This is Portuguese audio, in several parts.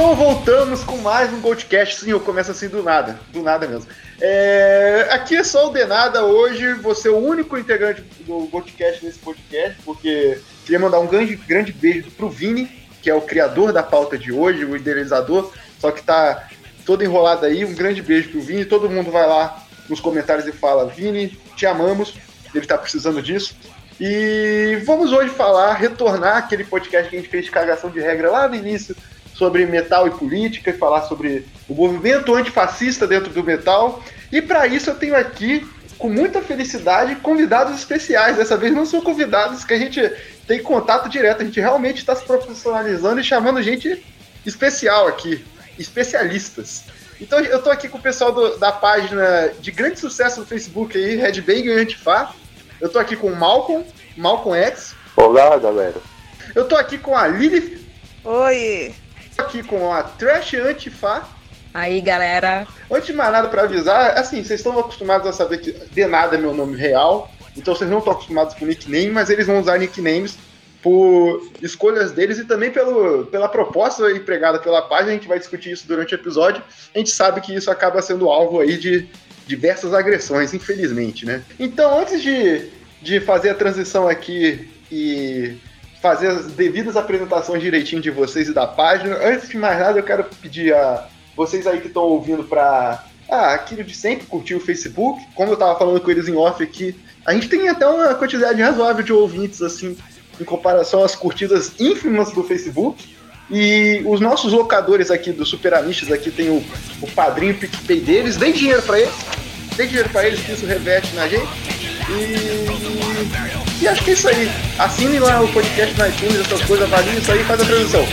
Então voltamos com mais um Goldcast. Sim, eu começo assim do nada, do nada mesmo. É, aqui é só o Denada hoje, você é o único integrante do Goldcast nesse podcast, porque queria mandar um grande, grande beijo pro Vini, que é o criador da pauta de hoje, o idealizador, só que tá todo enrolado aí. Um grande beijo pro Vini, todo mundo vai lá nos comentários e fala: Vini, te amamos, ele tá precisando disso. E vamos hoje falar, retornar aquele podcast que a gente fez de cagação de regra lá no início sobre metal e política e falar sobre o movimento antifascista dentro do metal. E para isso eu tenho aqui, com muita felicidade, convidados especiais. Dessa vez não são convidados que a gente tem contato direto, a gente realmente está se profissionalizando e chamando gente especial aqui, especialistas. Então eu tô aqui com o pessoal do, da página de grande sucesso no Facebook aí, Red Bang e Antifa. Eu tô aqui com o Malcolm, Malcolm X. Olá, galera. Eu tô aqui com a Lilith. Oi aqui com a Trash Antifa. Aí, galera. Antes de mais nada para avisar, assim, vocês estão acostumados a saber que de nada é meu nome real, então vocês não estão acostumados com nickname, mas eles vão usar nicknames por escolhas deles e também pelo, pela proposta empregada pela página. A gente vai discutir isso durante o episódio. A gente sabe que isso acaba sendo alvo aí de diversas agressões, infelizmente, né? Então, antes de, de fazer a transição aqui e fazer as devidas apresentações direitinho de vocês e da página. Antes de mais nada, eu quero pedir a vocês aí que estão ouvindo para ah, aquilo de sempre, curtir o Facebook. Como eu estava falando com eles em off aqui, a gente tem até uma quantidade razoável de ouvintes, assim, em comparação às curtidas ínfimas do Facebook. E os nossos locadores aqui do Super Amistas aqui tem o, o padrinho PicPay deles. Dê dinheiro para eles. Dê dinheiro para eles que isso reverte na gente. E acho que é isso aí. Assine lá o podcast na iTunes, essas coisas, avalie isso aí e faz a transição.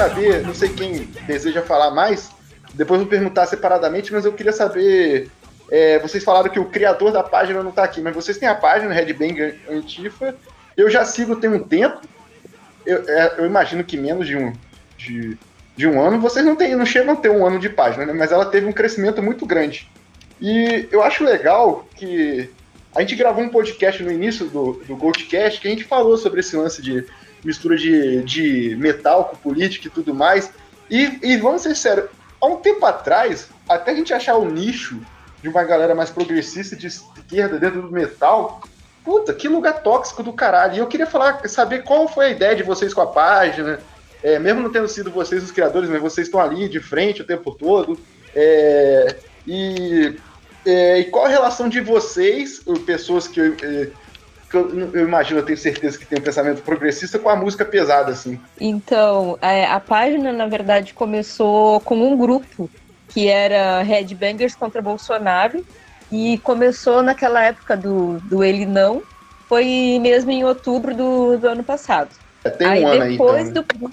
Saber, não sei quem deseja falar mais, depois vou perguntar separadamente, mas eu queria saber. É, vocês falaram que o criador da página não está aqui, mas vocês têm a página Red Bang Antifa. Eu já sigo tem um tempo. Eu, é, eu, imagino que menos de um, de, de um ano. Vocês não, tem, não chegam a ter um ano de página, né? mas ela teve um crescimento muito grande. E eu acho legal que a gente gravou um podcast no início do, do Goldcast que a gente falou sobre esse lance de mistura de, de metal com política e tudo mais. E, e vamos ser sérios, há um tempo atrás, até a gente achar o nicho de uma galera mais progressista de esquerda dentro do metal, puta, que lugar tóxico do caralho. E eu queria falar, saber qual foi a ideia de vocês com a página, é, mesmo não tendo sido vocês os criadores, mas vocês estão ali de frente o tempo todo. É, e, é, e qual a relação de vocês, pessoas que é, eu, eu, imagino, eu tenho certeza que tem um pensamento progressista com a música pesada, assim. Então, é, a página, na verdade, começou com um grupo que era Headbangers contra Bolsonaro e começou naquela época do, do Ele Não, foi mesmo em outubro do, do ano passado. É, tem um aí, ano depois aí, então, né? do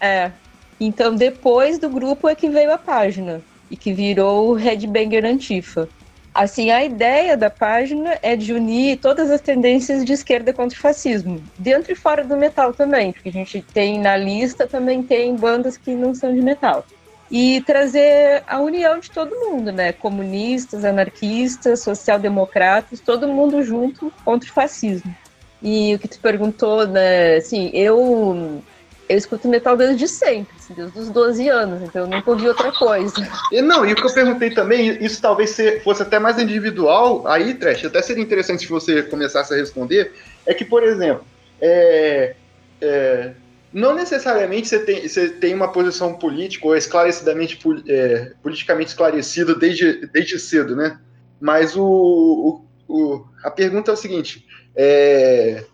É, então depois do grupo é que veio a página e que virou o Headbanger Antifa. Assim, a ideia da página é de unir todas as tendências de esquerda contra o fascismo, dentro e fora do metal também, porque a gente tem na lista também tem bandas que não são de metal. E trazer a união de todo mundo, né? Comunistas, anarquistas, social-democratas, todo mundo junto contra o fascismo. E o que tu perguntou, né? Assim, eu eu escuto metal desde sempre, assim, desde os 12 anos, então eu nunca ouvi outra coisa. E não, e o que eu perguntei também, isso talvez fosse até mais individual, aí, Trash, até seria interessante se você começasse a responder, é que, por exemplo, é, é, não necessariamente você tem, você tem uma posição política ou esclarecidamente é, politicamente esclarecida desde, desde cedo, né? Mas o, o, o a pergunta é o seguinte: é,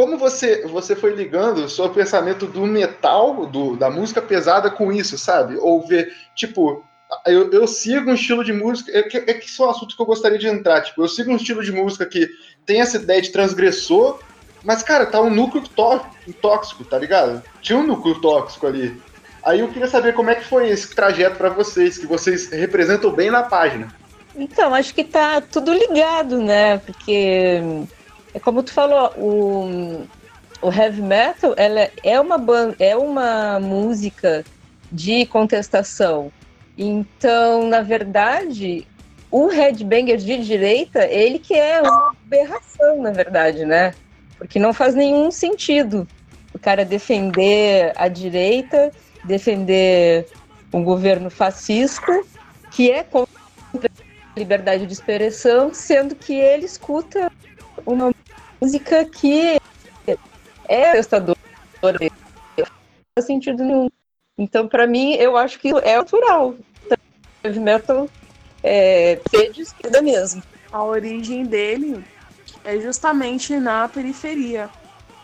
como você, você foi ligando o seu pensamento do metal, do, da música pesada com isso, sabe? Ou ver, tipo, eu, eu sigo um estilo de música. É que, é que são assuntos que eu gostaria de entrar. Tipo, eu sigo um estilo de música que tem essa ideia de transgressor, mas, cara, tá um núcleo tóxico, tá ligado? Tinha um núcleo tóxico ali. Aí eu queria saber como é que foi esse trajeto para vocês, que vocês representam bem na página. Então, acho que tá tudo ligado, né? Porque é como tu falou, o, o heavy metal ela é uma é uma música de contestação. Então, na verdade, o headbanger de direita, ele que é uma aberração, na verdade, né? Porque não faz nenhum sentido o cara defender a direita, defender um governo fascista, que é contra a liberdade de expressão, sendo que ele escuta uma música que é testadora, não faz sentido nenhum. Então, para mim, eu acho que é natural. Heavy metal é, ser de esquerda mesmo. A origem dele é justamente na periferia.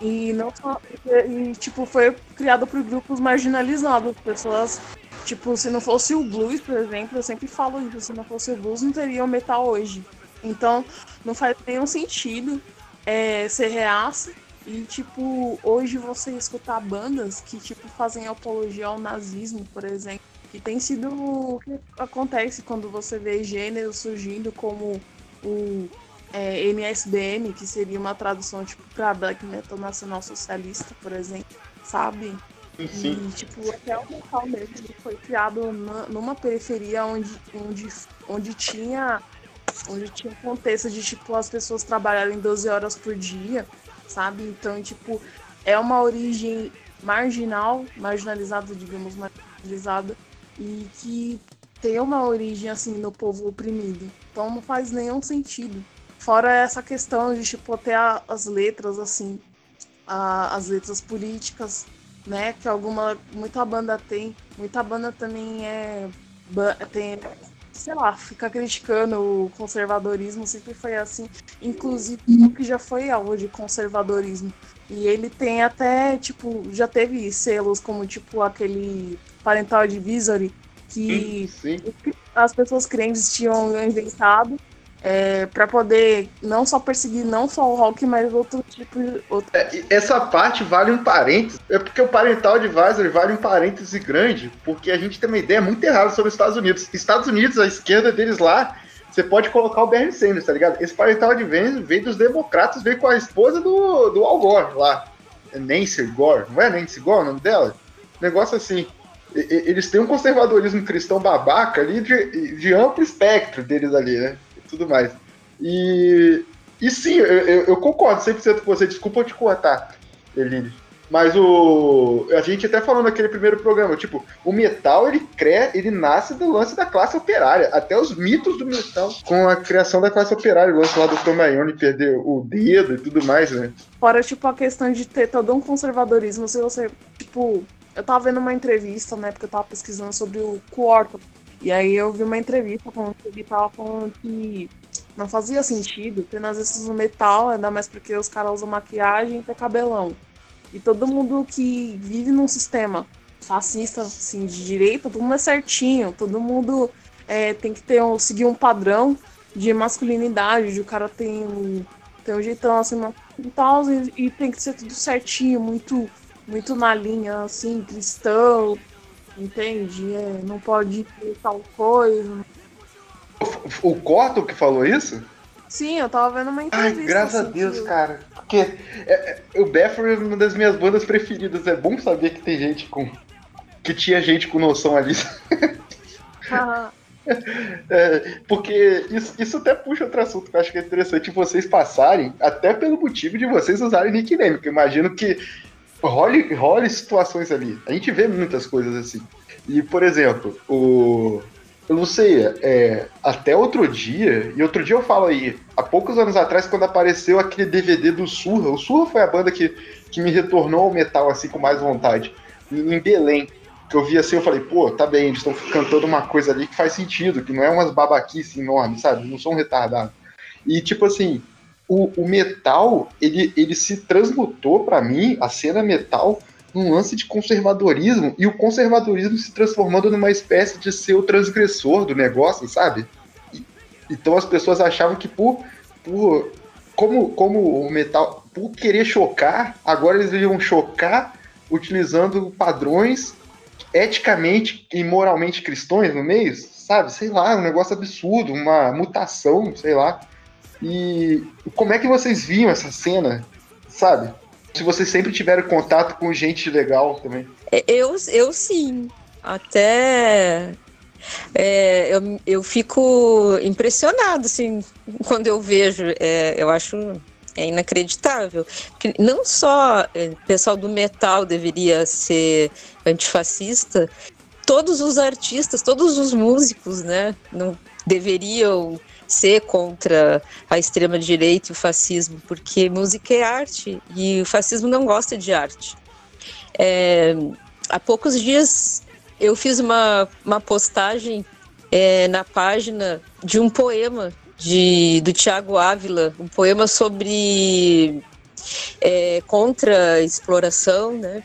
E não só. E, tipo, foi criado por grupos marginalizados. Pessoas. Tipo, se não fosse o blues, por exemplo, eu sempre falo isso, se não fosse o blues, não teria o metal hoje. Então, não faz nenhum sentido é, ser reaça e, tipo, hoje você escutar bandas que, tipo, fazem apologia ao nazismo, por exemplo, que tem sido o que acontece quando você vê gêneros surgindo como o é, MSBM, que seria uma tradução tipo para Black Metal Nacional Socialista, por exemplo, sabe? Sim. E tipo, até o metal mesmo foi criado na, numa periferia onde, onde, onde tinha onde tinha um contexto de tipo as pessoas trabalharem 12 horas por dia, sabe? Então, tipo, é uma origem marginal, marginalizada, digamos, marginalizada, e que tem uma origem assim no povo oprimido. Então não faz nenhum sentido. Fora essa questão de tipo ter a, as letras assim, as letras políticas, né? Que alguma muita banda tem, muita banda também é tem sei lá, fica criticando o conservadorismo, sempre foi assim. Inclusive, o que já foi alvo de conservadorismo. E ele tem até, tipo, já teve selos como, tipo, aquele Parental Advisory, que sim, sim. as pessoas crentes tinham inventado é, para poder não só perseguir não só o rock, mas outro tipo de. Outro... É, essa parte vale um parênteses, é porque o Parental Advisory vale um parêntese grande, porque a gente tem uma ideia muito errada sobre os Estados Unidos. Estados Unidos, a esquerda deles lá, você pode colocar o Bernie Sanders, tá ligado? Esse Parental Advisory veio dos democratas, veio com a esposa do, do Al Gore lá. É Nancy Gore, não é Nancy Gore o nome dela? Negócio assim eles têm um conservadorismo cristão babaca ali de, de amplo espectro deles ali, né? Tudo mais. E, e sim, eu, eu, concordo 100% com você. Desculpa eu te cortar, Eline. Mas o. A gente até falou naquele primeiro programa, tipo, o metal ele cria, ele nasce do lance da classe operária. Até os mitos do metal com a criação da classe operária, o lance lá do Tomayone perder o dedo e tudo mais, né? Fora, tipo, a questão de ter todo um conservadorismo, se você, tipo, eu tava vendo uma entrevista, né, porque eu tava pesquisando sobre o Quarto, e aí eu vi uma entrevista com ele tava falando que não fazia sentido ter nas vezes no metal, ainda mais porque os caras usam maquiagem e ter cabelão. E todo mundo que vive num sistema fascista, assim, de direita, todo mundo é certinho, todo mundo é, tem que ter um, seguir um padrão de masculinidade, de o cara tem um, tem um jeitão assim e tal, e, e tem que ser tudo certinho, muito, muito na linha, assim, cristão, entende? É, não pode ter tal coisa. O, o Corto que falou isso? Sim, eu tava vendo uma entrevista. Ai, graças assim, a Deus, que... cara. Porque é, é, o Bethel é uma das minhas bandas preferidas. É bom saber que tem gente com. que tinha gente com noção ali. Ah. É, porque isso, isso até puxa outro assunto que eu acho que é interessante vocês passarem, até pelo motivo de vocês usarem nickname, porque eu imagino que role, role situações ali. A gente vê muitas coisas assim. E, por exemplo, o. Eu não sei, é, até outro dia, e outro dia eu falo aí, há poucos anos atrás, quando apareceu aquele DVD do Surra, o Surra foi a banda que, que me retornou ao metal assim com mais vontade, em Belém. Que eu vi assim, eu falei, pô, tá bem, eles estão cantando uma coisa ali que faz sentido, que não é umas babaquices enormes, sabe? Não são retardados. E tipo assim, o, o metal, ele, ele se transmutou para mim, a cena metal, num lance de conservadorismo e o conservadorismo se transformando numa espécie de ser o transgressor do negócio, sabe? E, então as pessoas achavam que por, por como, como o metal, por querer chocar, agora eles iam chocar utilizando padrões eticamente e moralmente cristãos no meio, sabe? Sei lá, um negócio absurdo, uma mutação, sei lá. E como é que vocês viam essa cena, sabe? Se vocês sempre tiveram contato com gente legal também. É, eu, eu sim. Até é, eu, eu fico impressionado, assim, quando eu vejo. É, eu acho é inacreditável. Que não só o é, pessoal do metal deveria ser antifascista, todos os artistas, todos os músicos, né, não deveriam ser contra a extrema direita e o fascismo, porque música é arte e o fascismo não gosta de arte. É, há poucos dias eu fiz uma, uma postagem é, na página de um poema de, do Tiago Ávila, um poema sobre é, contra exploração, né?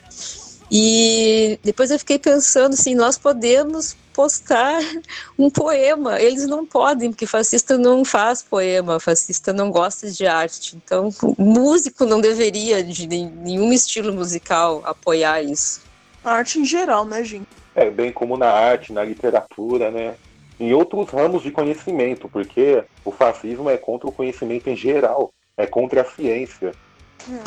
E depois eu fiquei pensando assim, nós podemos postar um poema. Eles não podem, porque fascista não faz poema, fascista não gosta de arte. Então, músico não deveria, de nenhum estilo musical, apoiar isso. A arte em geral, né, gente? É, bem como na arte, na literatura, né? Em outros ramos de conhecimento, porque o fascismo é contra o conhecimento em geral, é contra a ciência.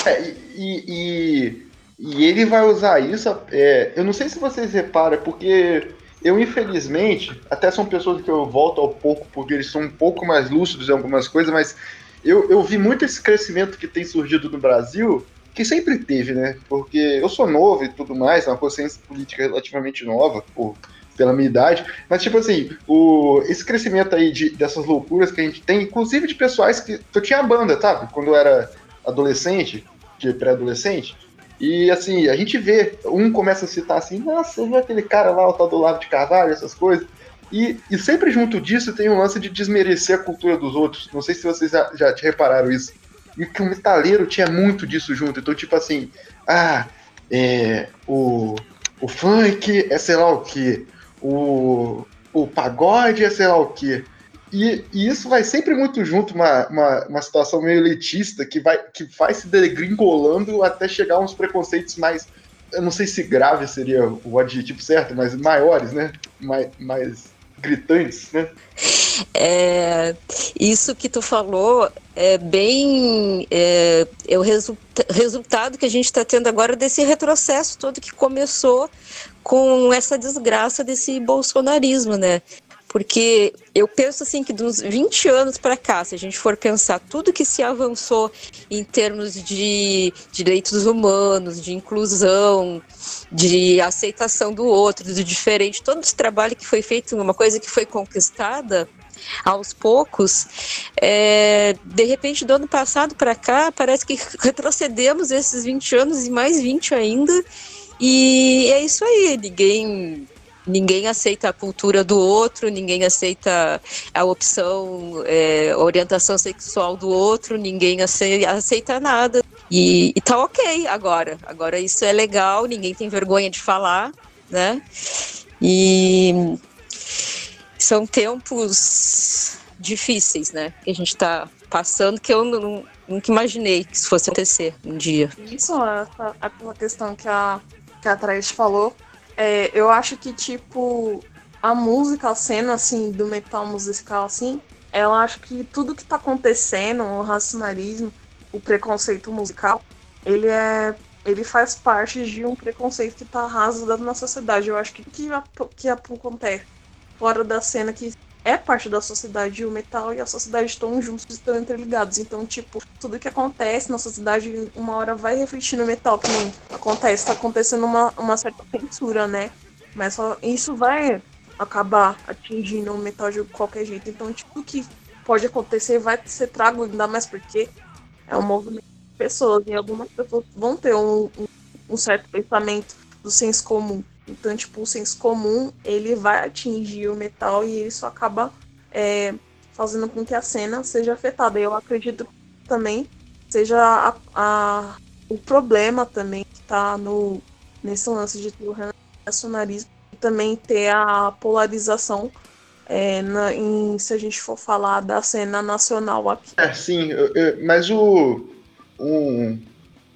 É, e, e e ele vai usar isso. É, eu não sei se vocês reparam, porque eu, infelizmente, até são pessoas que eu volto ao pouco, porque eles são um pouco mais lúcidos em algumas coisas, mas eu, eu vi muito esse crescimento que tem surgido no Brasil, que sempre teve, né? Porque eu sou novo e tudo mais, é uma consciência política relativamente nova, por, pela minha idade, mas tipo assim, o, esse crescimento aí de, dessas loucuras que a gente tem, inclusive de pessoais que. Eu tinha banda, sabe? Quando eu era adolescente, de pré-adolescente, e assim, a gente vê, um começa a citar assim, nossa, viu aquele cara lá, o tal do lado de Carvalho, essas coisas. E, e sempre junto disso tem um lance de desmerecer a cultura dos outros. Não sei se vocês já, já te repararam isso. E que o metaleiro tinha muito disso junto. Então, tipo assim, ah, é, o, o funk é sei lá o que, o, o pagode é sei lá o que. E, e, isso vai sempre muito junto, uma, uma, uma situação meio elitista que vai, que vai se degringolando até chegar a uns preconceitos mais. Eu não sei se grave seria o adjetivo certo, mas maiores, né? Mais, mais gritantes, né? É, isso que tu falou é bem é, é o resulta resultado que a gente está tendo agora desse retrocesso todo que começou com essa desgraça desse bolsonarismo, né? Porque eu penso assim que dos 20 anos para cá, se a gente for pensar tudo que se avançou em termos de direitos humanos, de inclusão, de aceitação do outro, do diferente, todo esse trabalho que foi feito, uma coisa que foi conquistada, aos poucos, é, de repente do ano passado para cá, parece que retrocedemos esses 20 anos e mais 20 ainda, e é isso aí, ninguém ninguém aceita a cultura do outro, ninguém aceita a opção, é, a orientação sexual do outro, ninguém aceita, nada. E, e tá ok agora. Agora isso é legal, ninguém tem vergonha de falar, né? E são tempos difíceis, né? Que a gente está passando que eu não, nunca imaginei que isso fosse acontecer um dia. Isso, essa, aquela questão que a, que a Thaís falou, é, eu acho que, tipo, a música, a cena, assim, do metal musical, assim, ela acho que tudo que tá acontecendo, o racionalismo, o preconceito musical, ele é. Ele faz parte de um preconceito que tá arrasado na sociedade. Eu acho que que, que acontece fora da cena que é parte da sociedade, o metal e a sociedade estão juntos, estão interligados. Então, tipo, tudo que acontece na sociedade, uma hora vai refletir no metal, que nem acontece, tá acontecendo uma, uma certa censura, né? Mas só, isso vai acabar atingindo o metal de qualquer jeito. Então, tipo, o que pode acontecer vai ser trago, ainda mais porque é um movimento de pessoas, e algumas pessoas vão ter um, um, um certo pensamento do senso comum. Então, tipo, o senso comum, ele vai atingir o metal e isso acaba é, fazendo com que a cena seja afetada. Eu acredito também seja a, a, o problema também que está no, nesse lance de ter o e também ter a polarização é, na, em, se a gente for falar da cena nacional aqui. É, sim, eu, eu, mas o, um,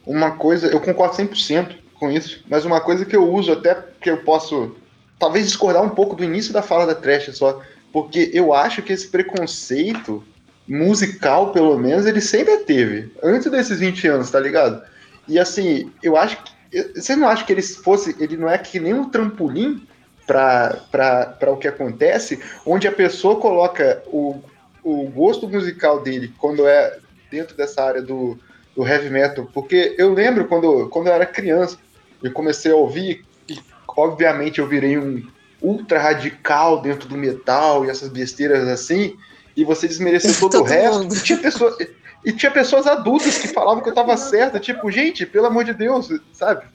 uma coisa, eu concordo 100% com isso, mas uma coisa que eu uso até que eu posso talvez discordar um pouco do início da fala da Trash só, porque eu acho que esse preconceito musical, pelo menos, ele sempre teve, antes desses 20 anos, tá ligado? E assim, eu acho que. Você não acha que ele fosse. Ele não é que nem um trampolim para o que acontece, onde a pessoa coloca o, o gosto musical dele quando é dentro dessa área do, do heavy metal? Porque eu lembro quando, quando eu era criança, eu comecei a ouvir, e obviamente eu virei um ultra radical dentro do metal e essas besteiras assim, e você desmereceu todo, todo o resto. E tinha, pessoa, e tinha pessoas adultas que falavam que eu tava certa, tipo, gente, pelo amor de Deus, sabe?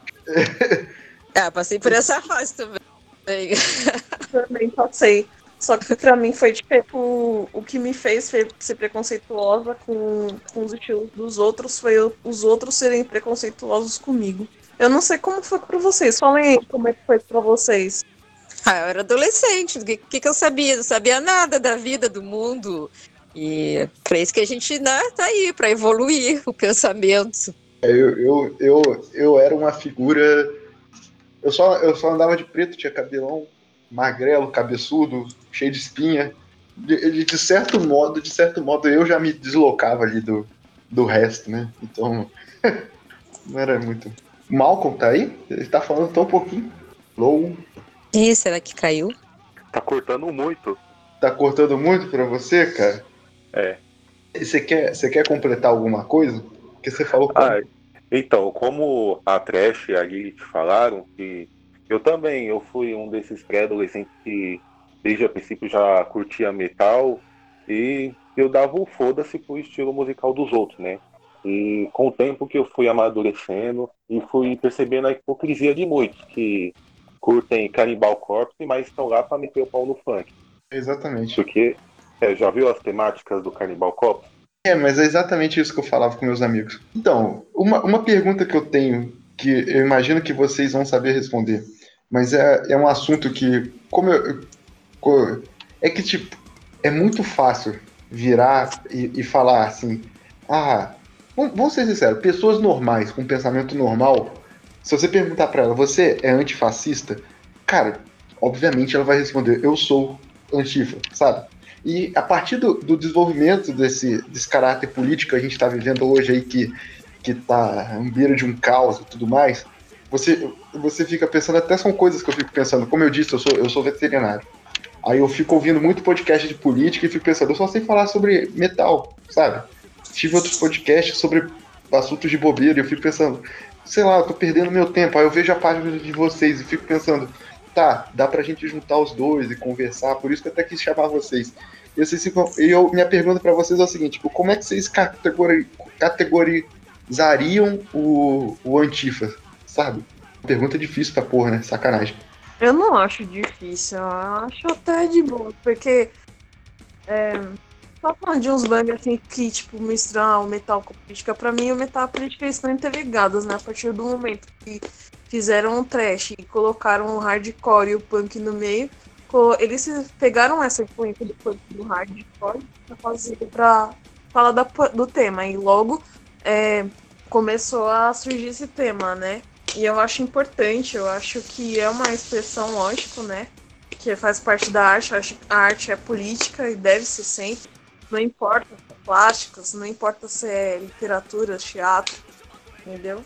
É, passei por essa fase também. também passei. Só que pra mim foi tipo. O que me fez ser preconceituosa com, com os estilos dos outros foi os outros serem preconceituosos comigo. Eu não sei como foi pra vocês. Falem aí como é que foi pra vocês. Ah, eu era adolescente. O que, que, que eu sabia? Não sabia nada da vida, do mundo. E para isso que a gente né, tá aí, para evoluir o pensamento. É, eu, eu, eu, eu era uma figura. Eu só, eu só andava de preto, tinha cabelão magrelo, cabeçudo, cheio de espinha. De, de, certo modo, de certo modo, eu já me deslocava ali do, do resto, né? Então, não era muito. Malcolm tá aí? Ele tá falando tão pouquinho. Low. Ih, será que caiu? Tá cortando muito. Tá cortando muito pra você, cara? É. Você quer, você quer completar alguma coisa? Que você falou. Ah, então, como a Trash e a Lilith falaram, que eu também, eu fui um desses pré-adolescentes que desde o princípio já curtia metal e eu dava o foda-se pro estilo musical dos outros, né? E com o tempo que eu fui amadurecendo e fui percebendo a hipocrisia de muitos que curtem Cannibal Corpse, mas estão lá para meter o pau no funk. Exatamente. Porque é, já viu as temáticas do Cannibal Corpse? É, mas é exatamente isso que eu falava com meus amigos. Então, uma, uma pergunta que eu tenho, que eu imagino que vocês vão saber responder, mas é, é um assunto que, como eu, é que, tipo, é muito fácil virar e, e falar assim, ah, vamos ser sinceros, pessoas normais, com pensamento normal, se você perguntar para ela, você é antifascista? Cara, obviamente ela vai responder, eu sou antifa, sabe? E a partir do, do desenvolvimento desse, desse caráter político que a gente está vivendo hoje aí, que, que tá à beira de um caos e tudo mais, você, você fica pensando, até são coisas que eu fico pensando, como eu disse, eu sou, eu sou veterinário. Aí eu fico ouvindo muito podcast de política e fico pensando, eu só sei falar sobre metal, sabe? Tive outros podcasts sobre assuntos de bobeira e eu fico pensando, sei lá, eu tô perdendo meu tempo. Aí eu vejo a página de vocês e fico pensando, tá, dá pra gente juntar os dois e conversar, por isso que eu até quis chamar vocês. E vocês eu, minha pergunta para vocês é o seguinte, tipo, como é que vocês categori, categorizariam o, o Antifa, sabe? Pergunta difícil pra porra, né? Sacanagem. Eu não acho difícil, eu acho até de boa, porque é, só falando de uns bands assim que, tipo, misturam o metal com política, pra mim o metal e a política estão interligados, né? A partir do momento que fizeram um trash e colocaram o hardcore e o punk no meio, eles pegaram essa influência do punk do hardcore pra fazer pra falar da, do tema. E logo é, começou a surgir esse tema, né? E eu acho importante, eu acho que é uma expressão, lógico, né? Que faz parte da arte. A arte é política e deve ser sempre. Não importa se é plásticos, não importa se é literatura, teatro, entendeu?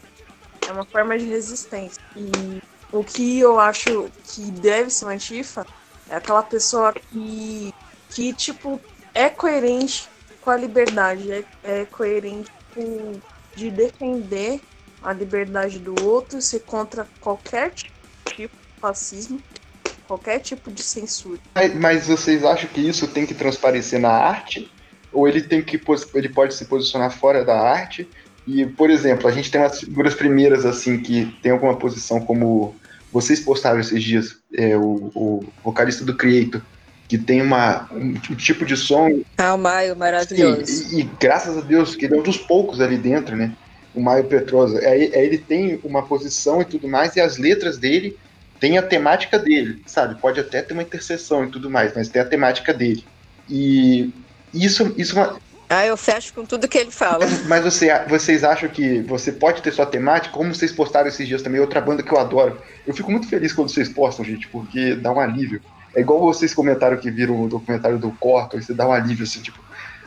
É uma forma de resistência. E o que eu acho que deve ser uma antifa é aquela pessoa que, que tipo, é coerente com a liberdade, é, é coerente com, de defender a liberdade do outro, ser contra qualquer tipo de fascismo, qualquer tipo de censura. Mas vocês acham que isso tem que transparecer na arte? Ou ele tem que ele pode se posicionar fora da arte? E, por exemplo, a gente tem umas figuras primeiras assim que tem alguma posição como vocês postaram esses dias, é, o, o vocalista do Creator, que tem uma, um, um tipo de som. Ah, o Maio, maravilhoso. E, e, e, graças a Deus que ele é um dos poucos ali dentro, né? o Maio Petrosa, é, é, ele tem uma posição e tudo mais, e as letras dele têm a temática dele, sabe? Pode até ter uma interseção e tudo mais, mas tem a temática dele. E isso, isso é ah, eu fecho com tudo que ele fala. Mas você, vocês acham que você pode ter sua temática? Como vocês postaram esses dias também, outra banda que eu adoro. Eu fico muito feliz quando vocês postam, gente, porque dá um alívio. É igual vocês comentaram que viram o documentário do Corto, você dá um alívio assim, tipo,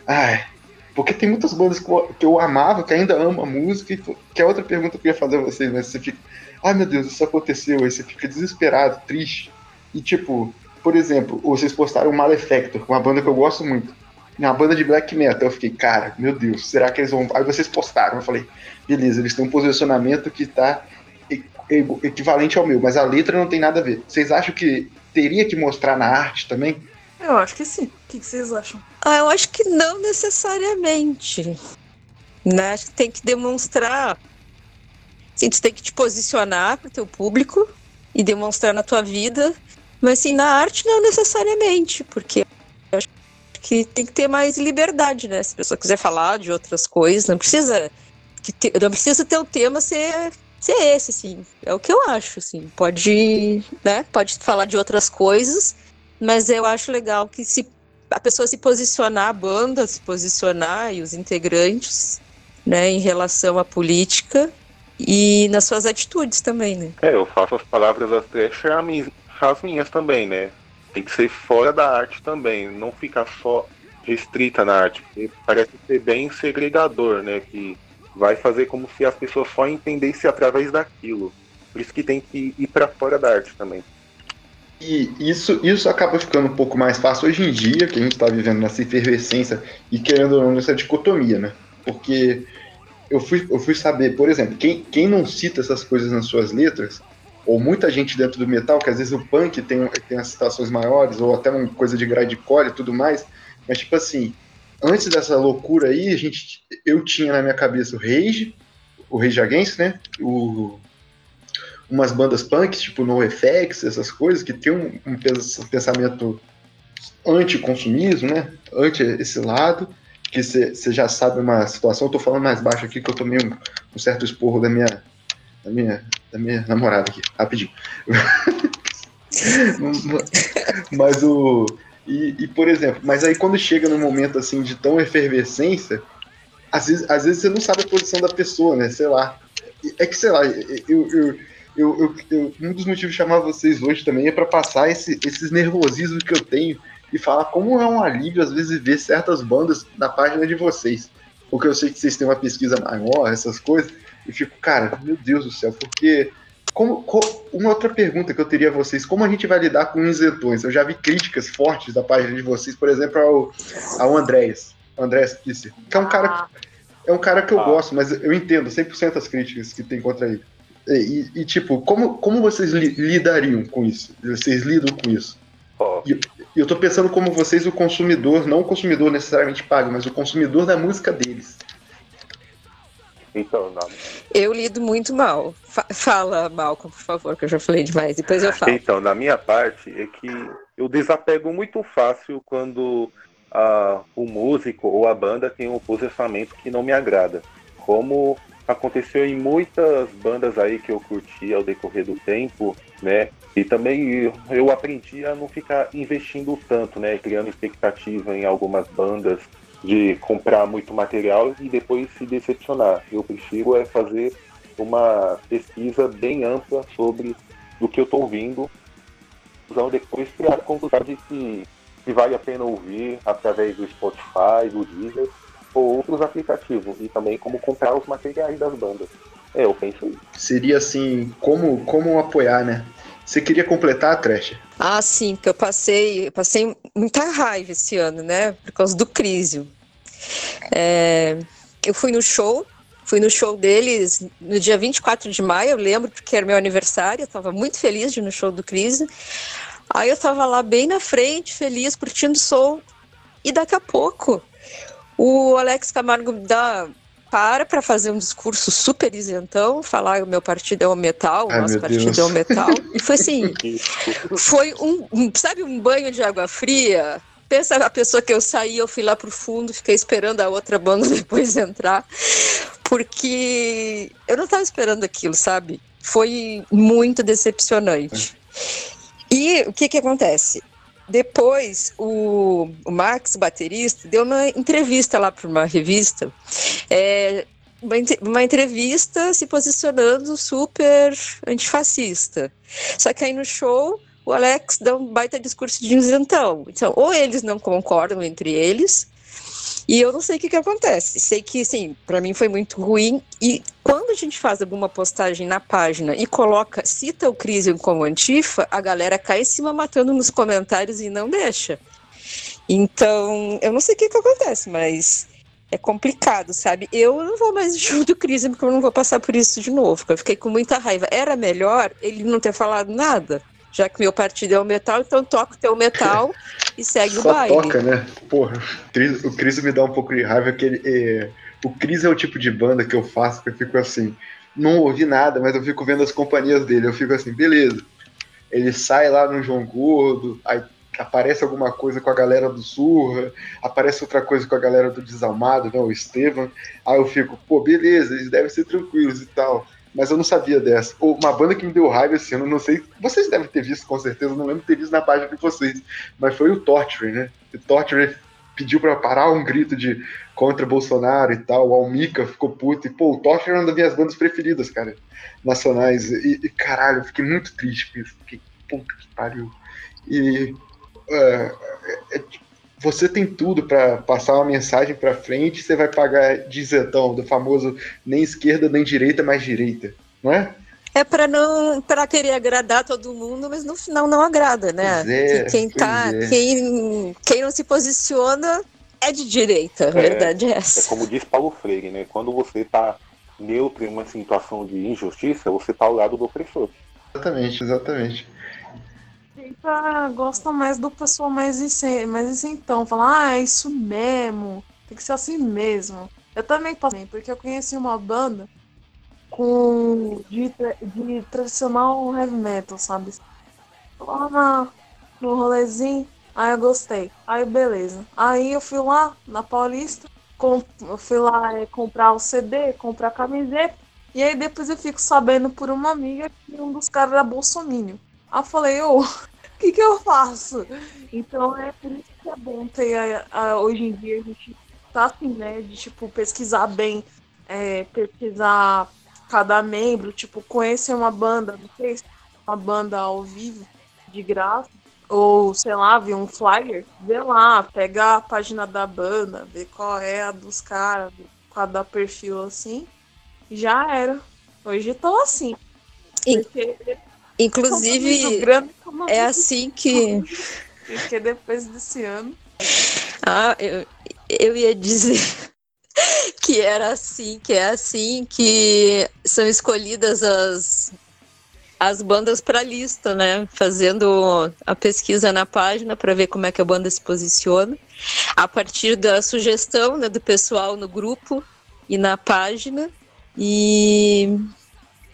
ai. Porque tem muitas bandas que eu amava, que ainda amo a música, que é outra pergunta que eu ia fazer a vocês, mas você fica, ai meu Deus, isso aconteceu, aí você fica desesperado, triste. E tipo, por exemplo, vocês postaram Malefactor, uma banda que eu gosto muito uma banda de black metal. Eu fiquei, cara, meu Deus, será que eles vão. Aí vocês postaram, eu falei, beleza, eles têm um posicionamento que tá equivalente ao meu, mas a letra não tem nada a ver. Vocês acham que teria que mostrar na arte também? Eu acho que sim. O que vocês acham? Ah, eu acho que não necessariamente. Né? Acho que tem que demonstrar. Sim, tu tem que te posicionar para o teu público e demonstrar na tua vida, mas assim, na arte não necessariamente, porque que tem que ter mais liberdade, né? Se a pessoa quiser falar de outras coisas, não precisa te, não precisa ter o tema ser ser esse, assim. É o que eu acho, assim. Pode, né? Pode falar de outras coisas, mas eu acho legal que se a pessoa se posicionar, a banda se posicionar e os integrantes, né, em relação à política e nas suas atitudes também, né? É, eu faço as palavras das trechas as minhas também, né? tem que ser fora da arte também, não ficar só restrita na arte, porque parece ser bem segregador, né? Que vai fazer como se as pessoas só entendessem através daquilo. Por isso que tem que ir para fora da arte também. E isso, isso acaba ficando um pouco mais fácil hoje em dia, que a gente está vivendo nessa efervescência e querendo ou não nessa dicotomia, né? Porque eu fui, eu fui saber, por exemplo, quem, quem não cita essas coisas nas suas letras ou muita gente dentro do metal, que às vezes o punk tem, tem as citações maiores, ou até uma coisa de grindcore e tudo mais, mas tipo assim, antes dessa loucura aí, a gente, eu tinha na minha cabeça o Rage, o Rage Against, né, o, umas bandas punk, tipo NoFX, essas coisas, que tem um, um pensamento anti-consumismo, né, anti esse lado, que você já sabe uma situação, eu tô falando mais baixo aqui, que eu tomei um, um certo esporro da minha, da minha da minha namorada aqui, rapidinho. mas o. E, e, por exemplo, mas aí quando chega num momento assim de tão efervescência, às vezes, às vezes você não sabe a posição da pessoa, né? Sei lá. É que, sei lá, eu, eu, eu, eu um dos motivos de chamar vocês hoje também é para passar esse, esses nervosismos que eu tenho e falar como é um alívio, às vezes, ver certas bandas na página de vocês. Porque eu sei que vocês têm uma pesquisa maior, essas coisas. E fico, cara, meu Deus do céu, porque. Como, uma outra pergunta que eu teria a vocês, como a gente vai lidar com isentões? Eu já vi críticas fortes da página de vocês, por exemplo, ao, ao Andréas, Andréas Kisser, que é um cara, ah. é um cara que eu ah. gosto, mas eu entendo 100% as críticas que tem contra ele. E, e, tipo, como, como vocês li, lidariam com isso? Vocês lidam com isso? Oh. E, eu tô pensando como vocês, o consumidor, não o consumidor necessariamente paga, mas o consumidor da música deles. Então, não. Eu lido muito mal. fala, Malcolm, por favor, que eu já falei demais. Depois eu falo. Então, na minha parte, é que eu desapego muito fácil quando a, o músico ou a banda tem um posicionamento que não me agrada. Como aconteceu em muitas bandas aí que eu curti ao decorrer do tempo, né? E também eu aprendi a não ficar investindo tanto, né? Criando expectativa em algumas bandas de comprar muito material e depois se decepcionar. Eu prefiro é fazer uma pesquisa bem ampla sobre o que eu estou ouvindo, depois criar a conclusão de que, que vale a pena ouvir através do Spotify, do Deezer ou outros aplicativos e também como comprar os materiais das bandas. É, eu penso isso. Seria assim, como, como apoiar, né? Você queria completar a Trash? Ah, sim, porque eu passei, eu passei muita raiva esse ano, né? Por causa do Crisio. É, eu fui no show, fui no show deles no dia 24 de maio, eu lembro porque era meu aniversário, eu estava muito feliz de ir no show do Crise. Aí eu estava lá bem na frente, feliz, curtindo o som. E daqui a pouco, o Alex Camargo dá para para fazer um discurso super isentão, falar o meu partido é o metal, o nosso partido Deus. é o metal. E foi assim, foi um, um, sabe, um banho de água fria. Pensa a pessoa que eu saí, eu fui lá pro fundo, fiquei esperando a outra banda depois entrar. porque eu não estava esperando aquilo, sabe? Foi muito decepcionante. E o que que acontece? Depois, o, o Max, baterista, deu uma entrevista lá para uma revista, é, uma, uma, entrevista se posicionando super antifascista. Só que aí no show, o Alex dá um baita discurso de isentão. Então, ou eles não concordam entre eles, e eu não sei o que, que acontece. Sei que, sim, para mim foi muito ruim. E quando a gente faz alguma postagem na página e coloca, cita o Crisium como antifa, a galera cai em cima matando nos comentários e não deixa. Então, eu não sei o que, que acontece, mas é complicado, sabe? Eu não vou mais junto do Crisium porque eu não vou passar por isso de novo. Eu fiquei com muita raiva. Era melhor ele não ter falado nada já que meu partido é o metal, então toca o teu metal e segue Só o baile. toca, né? Porra, o Cris me dá um pouco de raiva, que ele, é... o Cris é o tipo de banda que eu faço que eu fico assim, não ouvi nada, mas eu fico vendo as companhias dele, eu fico assim, beleza. Ele sai lá no João Gordo, aí aparece alguma coisa com a galera do Surra, aparece outra coisa com a galera do Desalmado, né, o Estevam, aí eu fico, pô, beleza, eles devem ser tranquilos e tal mas eu não sabia dessa. Uma banda que me deu raiva esse ano, não sei, vocês devem ter visto com certeza, não lembro de ter visto na página de vocês, mas foi o Torture, né? O Torture pediu para parar um grito de contra Bolsonaro e tal, o Almica ficou puto, e pô, o Torture é uma das minhas bandas preferidas, cara, nacionais, e, e caralho, eu fiquei muito triste com isso, fiquei, puta que pariu. E uh, é, é, você tem tudo para passar uma mensagem para frente, você vai pagar de isentão, do famoso nem esquerda nem direita, mais direita, não é? É para não para querer agradar todo mundo, mas no final não agrada, né? É, quem tá, é. quem, quem não se posiciona é de direita, a é, verdade é essa. É como diz Paulo Freire, né? Quando você tá neutro em uma situação de injustiça, você tá ao lado do opressor. Exatamente, exatamente gosta mais do pessoal mais, mais isentão. Falar, ah, é isso mesmo. Tem que ser assim mesmo. Eu também passei, porque eu conheci uma banda com de, de tradicional heavy metal, sabe? Lá na, no rolezinho, aí eu gostei. Aí beleza. Aí eu fui lá na Paulista, com, eu fui lá é, comprar o CD, comprar a camiseta. E aí depois eu fico sabendo por uma amiga que um dos caras era bolsominion. Aí eu falei, ô, oh, que, que eu faço? Então é por isso que é bom ter a, a, hoje em dia a gente tá assim, né? De tipo, pesquisar bem, é, pesquisar cada membro, tipo, conhecer uma banda, não sei uma banda ao vivo, de graça, ou sei lá, ver um flyer, ver lá, pegar a página da banda, ver qual é a dos caras, cada perfil assim, já era. Hoje tô assim. Porque Inclusive, é assim que. Porque depois desse ano. Ah, eu, eu ia dizer que era assim, que é assim que são escolhidas as, as bandas para lista, né? Fazendo a pesquisa na página para ver como é que a banda se posiciona. A partir da sugestão né, do pessoal no grupo e na página. E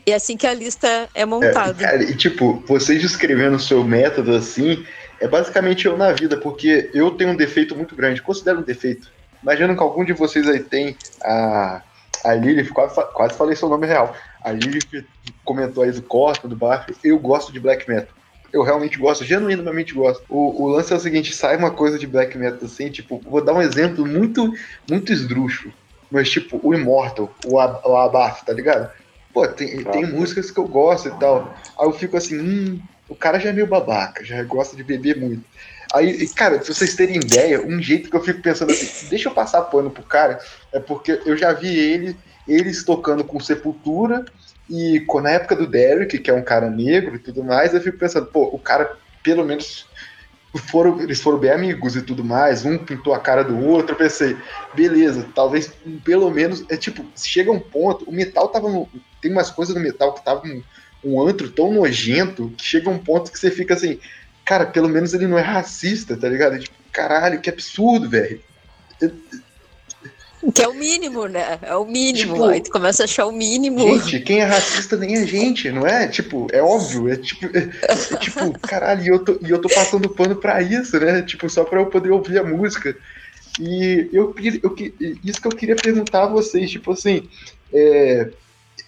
e é assim que a lista é montada. É, cara, e tipo, vocês descrevendo o seu método assim, é basicamente eu na vida, porque eu tenho um defeito muito grande, considero um defeito. Imagino que algum de vocês aí tem a, a Lilith, quase, quase falei seu nome real. A Lilith comentou aí do Corta, do Baf, eu gosto de black metal. Eu realmente gosto, genuinamente gosto. O, o lance é o seguinte, sai uma coisa de black metal assim, tipo, vou dar um exemplo muito, muito esdrúxulo. Mas tipo, o Immortal, o, Ab o Abaf, tá ligado? Pô, tem, tem músicas que eu gosto e tal. Aí eu fico assim, hum, o cara já é meio babaca, já gosta de beber muito. Aí, cara, se vocês terem ideia, um jeito que eu fico pensando assim, deixa eu passar pano pro cara, é porque eu já vi ele, eles tocando com Sepultura, e na época do Derek, que é um cara negro e tudo mais, eu fico pensando, pô, o cara pelo menos foram, eles foram bem amigos e tudo mais, um pintou a cara do outro, eu pensei, beleza, talvez pelo menos, é tipo, chega um ponto, o metal tava no, tem umas coisas no metal que tava um, um antro tão nojento, que chega um ponto que você fica assim, cara, pelo menos ele não é racista, tá ligado? Tipo, caralho, que absurdo, velho. Que é o mínimo, né? É o mínimo. Tipo, Aí tu começa a achar o mínimo. Gente, quem é racista nem a gente, não é? Tipo, é óbvio. É tipo, é, é tipo caralho, e eu, tô, e eu tô passando pano pra isso, né? Tipo, só pra eu poder ouvir a música. E eu, eu isso que eu queria perguntar a vocês, tipo assim, é,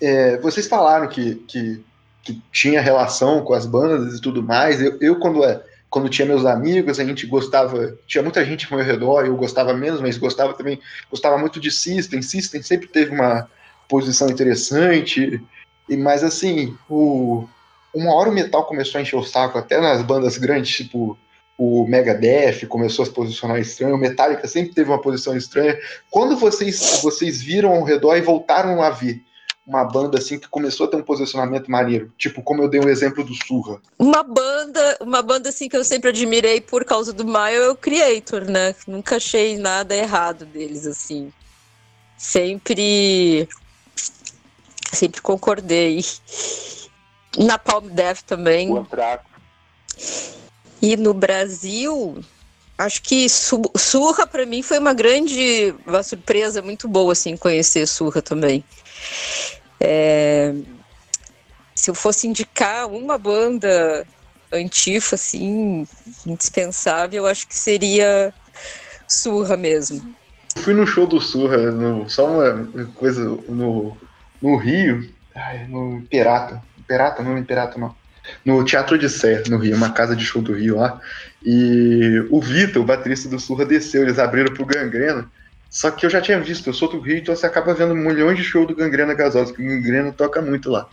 é, vocês falaram que, que, que, tinha relação com as bandas e tudo mais. Eu, eu quando, é, quando tinha meus amigos, a gente gostava, tinha muita gente ao meu redor, eu gostava menos, mas gostava também, gostava muito de System. System sempre teve uma posição interessante, e mas assim, o, uma hora o metal começou a encher o saco, até nas bandas grandes, tipo o Megadeth começou a se posicionar estranho, o Metallica sempre teve uma posição estranha. Quando vocês, vocês viram ao redor e voltaram a ver uma banda assim que começou a ter um posicionamento maneiro, tipo como eu dei um exemplo do Surra. Uma banda, uma banda assim que eu sempre admirei por causa do Maio é o Creator, né? Nunca achei nada errado deles assim. Sempre sempre concordei. Na Palm Death também. O e no Brasil, acho que Surra para mim foi uma grande, uma surpresa muito boa assim conhecer Surra também. É, se eu fosse indicar uma banda antifa assim indispensável, eu acho que seria Surra mesmo. Eu fui no show do Surra, no, só uma coisa no, no Rio, no Imperata, Imperata não, Imperata não no Teatro de Sé, no Rio, uma casa de show do Rio lá. E o Vitor, o baterista do Surra, desceu, eles abriram pro Gangrena. Só que eu já tinha visto, eu sou do Rio, então você acaba vendo milhões de shows do Gangrena Gasosa, que o Gangrena toca muito lá.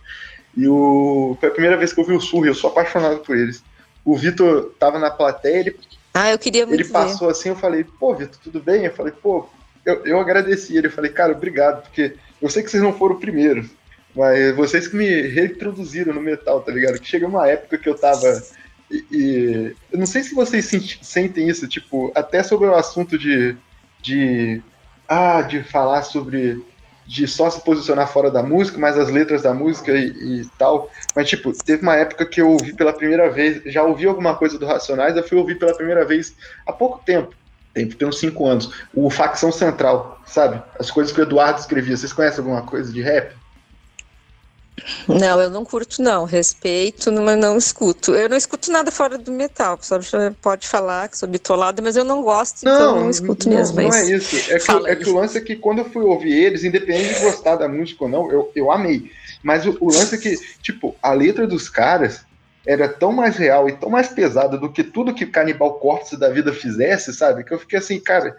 E o... foi a primeira vez que eu vi o Surra, eu sou apaixonado por eles. O Vitor tava na plateia, ele, ah, eu queria muito ele passou ver. assim, eu falei, pô, Vitor, tudo bem? Eu falei, pô, eu, eu agradeci ele, eu falei, cara, obrigado, porque eu sei que vocês não foram o primeiro, mas vocês que me reintroduziram no metal, tá ligado? Que chega uma época que eu tava. E, e eu não sei se vocês sentem isso, tipo, até sobre o assunto de. De ah, de falar sobre. de só se posicionar fora da música, mas as letras da música e, e tal. Mas, tipo, teve uma época que eu ouvi pela primeira vez, já ouvi alguma coisa do Racionais, eu fui ouvir pela primeira vez há pouco tempo. Tem, tem uns cinco anos. O Facção Central, sabe? As coisas que o Eduardo escrevia. Vocês conhecem alguma coisa de rap? Não, eu não curto, não. Respeito, mas não escuto. Eu não escuto nada fora do metal. Pessoal pode falar que sou bitolada, mas eu não gosto, não, então eu não escuto não, mesmo. Não é isso. É que, é que, o lance é que quando eu fui ouvir eles, independente de gostar da música ou não, eu, eu amei. Mas o, o lance é que, tipo, a letra dos caras era tão mais real e tão mais pesada do que tudo que Canibal Corpse da vida fizesse, sabe? Que eu fiquei assim, cara,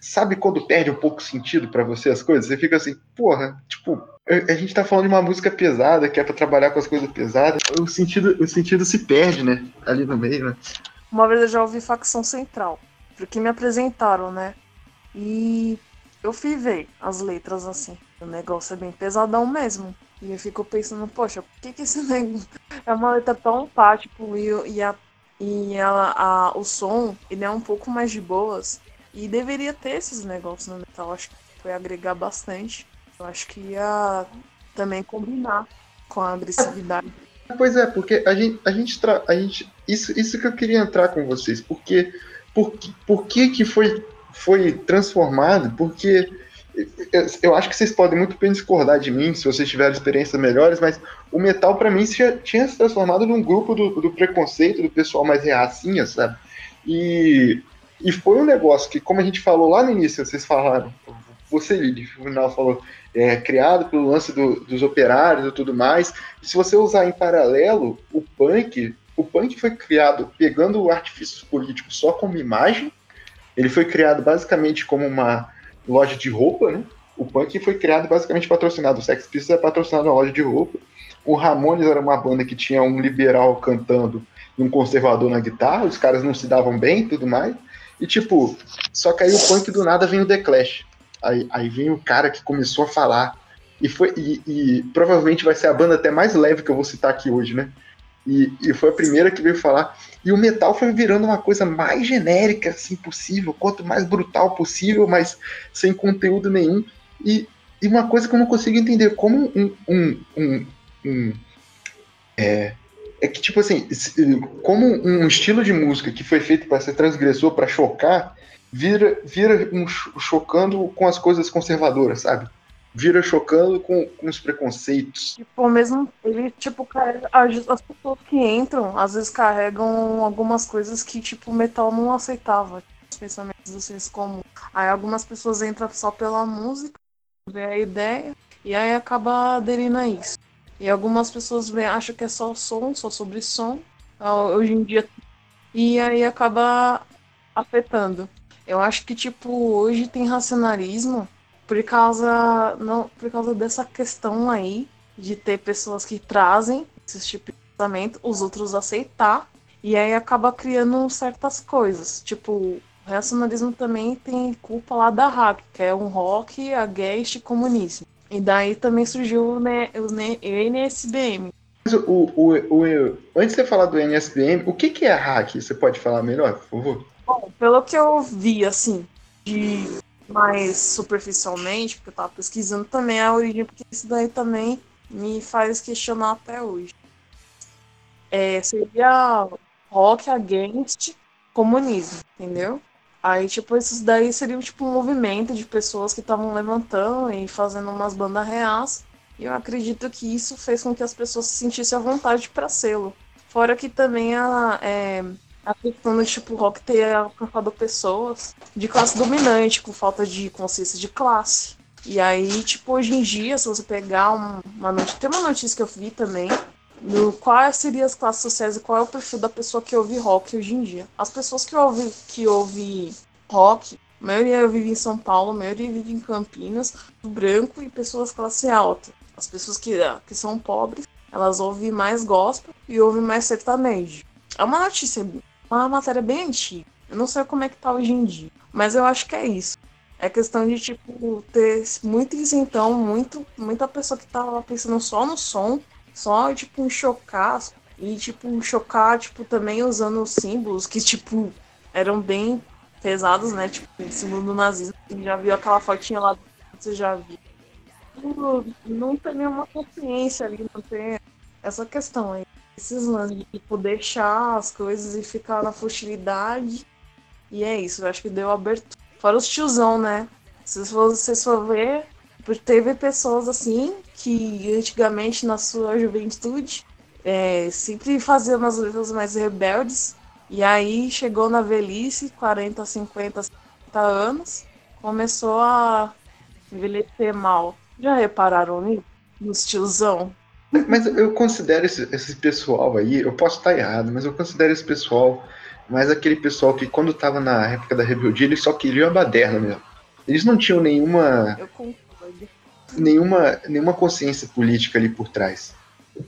sabe quando perde um pouco sentido para você as coisas? Você fica assim, porra, tipo, a gente tá falando de uma música pesada, que é para trabalhar com as coisas pesadas. O sentido, o sentido se perde, né? Ali no meio, né? Uma vez eu já ouvi facção central, porque me apresentaram, né? E eu fui ver as letras assim. O negócio é bem pesadão mesmo. E eu fico pensando, poxa, por que, que esse negócio é uma letra tão pá, tipo, e, e, a, e a, a, o som ele é um pouco mais de boas. E deveria ter esses negócios no metal. Acho que foi agregar bastante. Eu acho que ia também combinar com a agressividade. Pois é, porque a gente, a gente, a gente isso, isso que eu queria entrar com vocês, porque por, por que que foi, foi transformado? Porque eu, eu acho que vocês podem muito bem discordar de mim, se vocês tiverem experiências melhores, mas o metal para mim tinha, tinha se transformado num grupo do, do preconceito, do pessoal mais reacinha, sabe? E e foi um negócio que, como a gente falou lá no início, vocês falaram, você, no final falou, é, criado pelo lance do, dos operários e tudo mais. E se você usar em paralelo, o punk, o punk foi criado pegando artifícios políticos só como imagem. Ele foi criado basicamente como uma loja de roupa, né? O punk foi criado basicamente patrocinado. O Sex Pistols é patrocinado uma loja de roupa. O Ramones era uma banda que tinha um liberal cantando e um conservador na guitarra. Os caras não se davam bem e tudo mais. E tipo, só que aí o punk do nada vem o The Clash. Aí, aí vem o cara que começou a falar. E, foi, e, e, provavelmente vai ser a banda até mais leve que eu vou citar aqui hoje, né? E, e foi a primeira que veio falar. E o metal foi virando uma coisa mais genérica, assim, possível, quanto mais brutal possível, mas sem conteúdo nenhum. E, e uma coisa que eu não consigo entender, como um, um, um, um é, é que, tipo assim, como um estilo de música que foi feito para ser transgressor, para chocar, vira, vira um chocando com as coisas conservadoras, sabe? Vira chocando com, com os preconceitos. Tipo, mesmo ele, tipo, carrega, as, as pessoas que entram, às vezes carregam algumas coisas que, tipo, o metal não aceitava. Os pensamentos do senso comum. Aí algumas pessoas entram só pela música, vê a ideia, e aí acaba aderindo a isso. E algumas pessoas acham que é só som, só sobre som, hoje em dia, e aí acaba afetando. Eu acho que, tipo, hoje tem racionalismo por causa, não, por causa dessa questão aí de ter pessoas que trazem esse tipo de pensamento, os outros aceitar, e aí acaba criando certas coisas. Tipo, o racionalismo também tem culpa lá da hack, que é um rock, a e comunismo. E daí também surgiu né, o, NSBM. O, o, o, antes de você falar do NSBM, o que, que é hack? Você pode falar melhor, por favor? Bom, pelo que eu vi, assim, de mais superficialmente, porque eu tava pesquisando também a origem, porque isso daí também me faz questionar até hoje. É, seria rock against comunismo, entendeu? Aí, tipo, isso daí seria tipo um movimento de pessoas que estavam levantando e fazendo umas bandas reais. E eu acredito que isso fez com que as pessoas se sentissem à vontade para sê-lo. Fora que também a, é, a questão do tipo rock ter alcançado pessoas de classe dominante, com falta de consciência de classe. E aí, tipo, hoje em dia, se você pegar uma notícia. Tem uma notícia que eu vi também. No quais seriam as classes sociais e qual é o perfil da pessoa que ouve rock hoje em dia. As pessoas que ouvem que ouve rock, a maioria vive em São Paulo, a maioria vive em Campinas, branco e pessoas classe alta. As pessoas que, que são pobres, elas ouvem mais gospel e ouvem mais sertanejo. É uma notícia uma matéria bem antiga. Eu não sei como é que tá hoje em dia. Mas eu acho que é isso. É questão de, tipo, ter muito isentão, muito, muita pessoa que tava pensando só no som, só, tipo, em chocar. E, tipo, chocar, tipo, também usando símbolos que, tipo, eram bem pesados, né? Tipo, símbolo do nazismo. Você já viu aquela fotinha lá, você já viu. Não, não tem nenhuma consciência ali, não tem essa questão aí esses lances de tipo, deixar as coisas e ficar na futilidade. E é isso, eu acho que deu abertura. Fora os tiozão, né? Se você for ver, teve pessoas assim que antigamente na sua juventude é, sempre faziam umas letras mais rebeldes. E aí chegou na velhice, 40, 50, 50 anos, começou a envelhecer mal. Já repararam nisso? Nos tiozão? Mas eu considero esse, esse pessoal aí, eu posso estar errado, mas eu considero esse pessoal mais aquele pessoal que quando estava na época da rebeldia, eles só queriam a baderna mesmo. Eles não tinham nenhuma. Nenhuma, nenhuma consciência política ali por trás.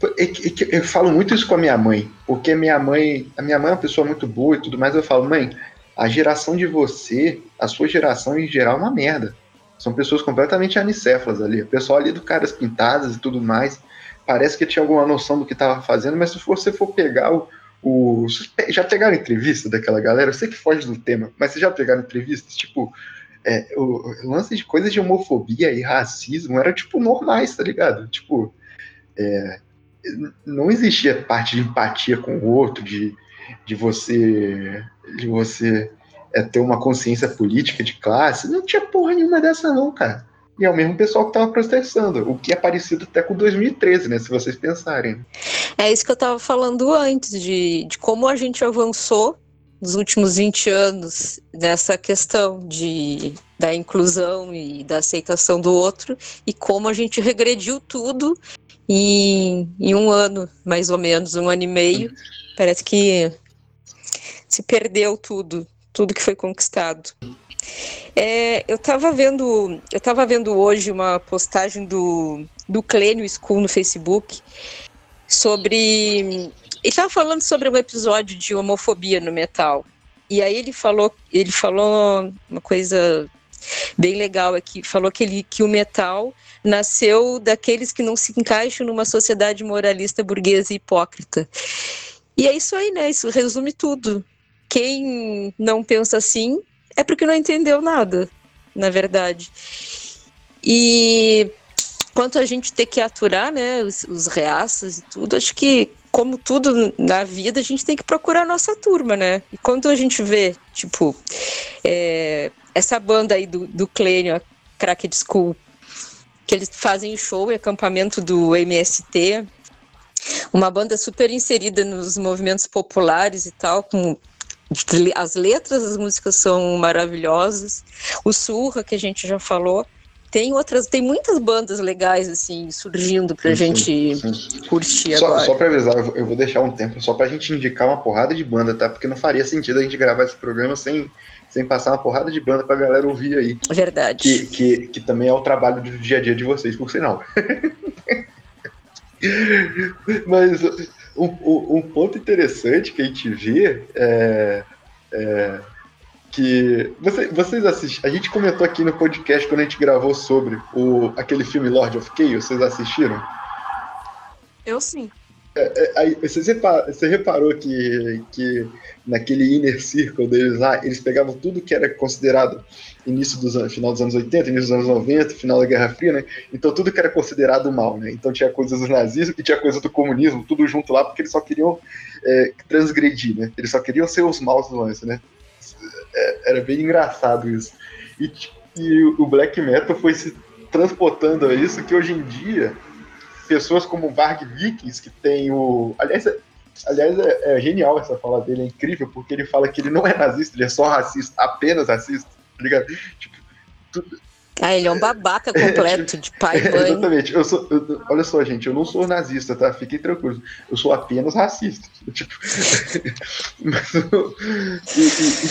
Eu, eu, eu, falo muito isso com a minha mãe, porque minha mãe, a minha mãe é uma pessoa muito boa e tudo mais. Eu falo, mãe, a geração de você, a sua geração em geral é uma merda. São pessoas completamente anicéfalas ali. O pessoal ali do caras pintadas e tudo mais parece que tinha alguma noção do que estava fazendo, mas se você for pegar o, o. Já pegaram entrevista daquela galera? Eu sei que foge do tema, mas vocês já pegaram entrevistas? Tipo, é, o, lance de coisas de homofobia e racismo era, tipo, normais, tá ligado? Tipo, é, não existia parte de empatia com o outro, de, de você. de você é, ter uma consciência política de classe. Não tinha porra nenhuma dessa, não, cara e é o mesmo pessoal que estava protestando, o que é parecido até com 2013, né? Se vocês pensarem. É isso que eu estava falando antes, de, de como a gente avançou nos últimos 20 anos nessa questão de, da inclusão e da aceitação do outro, e como a gente regrediu tudo em, em um ano, mais ou menos, um ano e meio. Parece que se perdeu tudo, tudo que foi conquistado. É, eu estava vendo, eu tava vendo hoje uma postagem do, do Clênio School no Facebook sobre. Ele estava falando sobre um episódio de homofobia no metal. E aí ele falou, ele falou uma coisa bem legal aqui, falou que, ele, que o metal nasceu daqueles que não se encaixam numa sociedade moralista, burguesa e hipócrita. E é isso aí, né? Isso resume tudo. Quem não pensa assim é porque não entendeu nada, na verdade. E quanto a gente ter que aturar, né, os, os reaças e tudo, acho que como tudo na vida, a gente tem que procurar a nossa turma, né? E quando a gente vê, tipo, é, essa banda aí do, do Clênio, a Cracked School, que eles fazem show e acampamento do MST, uma banda super inserida nos movimentos populares e tal, com as letras das músicas são maravilhosas. O Surra, que a gente já falou, tem outras, tem muitas bandas legais assim surgindo pra Sim, gente sim, curtir Só, agora. só pra avisar, eu vou- deixar um tempo só pra gente indicar uma porrada de banda, tá? Porque não faria sentido a gente gravar esse programa sem, sem passar uma porrada de banda pra galera ouvir aí. Verdade. Que, que, que também é o trabalho do dia a dia de vocês, por sinal. Mas um, um- um ponto interessante que a gente vê é, é que você- vocês assistem. A gente comentou aqui no podcast quando a gente gravou sobre o, aquele filme Lord of Chaos, vocês assistiram? Eu sim. Aí, você, você reparou que, que naquele inner circle deles lá, eles pegavam tudo que era considerado início dos anos, final dos anos 80, início dos anos 90, final da Guerra Fria, né? Então tudo que era considerado mal, né? Então tinha coisas do nazismo e tinha coisas do comunismo, tudo junto lá, porque eles só queriam é, transgredir, né? Eles só queriam ser os maus do lance, né? É, era bem engraçado isso. E, e o black metal foi se transportando a isso, que hoje em dia pessoas como Varg Vickers, que tem o. Aliás, é, aliás é, é genial essa fala dele, é incrível, porque ele fala que ele não é nazista, ele é só racista, apenas racista, tá ligado? Tipo, Ah, ele é um babaca completo de pai e mãe. exatamente. Eu sou, eu- olha só, gente, eu não sou nazista, tá? Fiquem tranquilos. Eu sou apenas racista. Tipo, mas, e- e- e,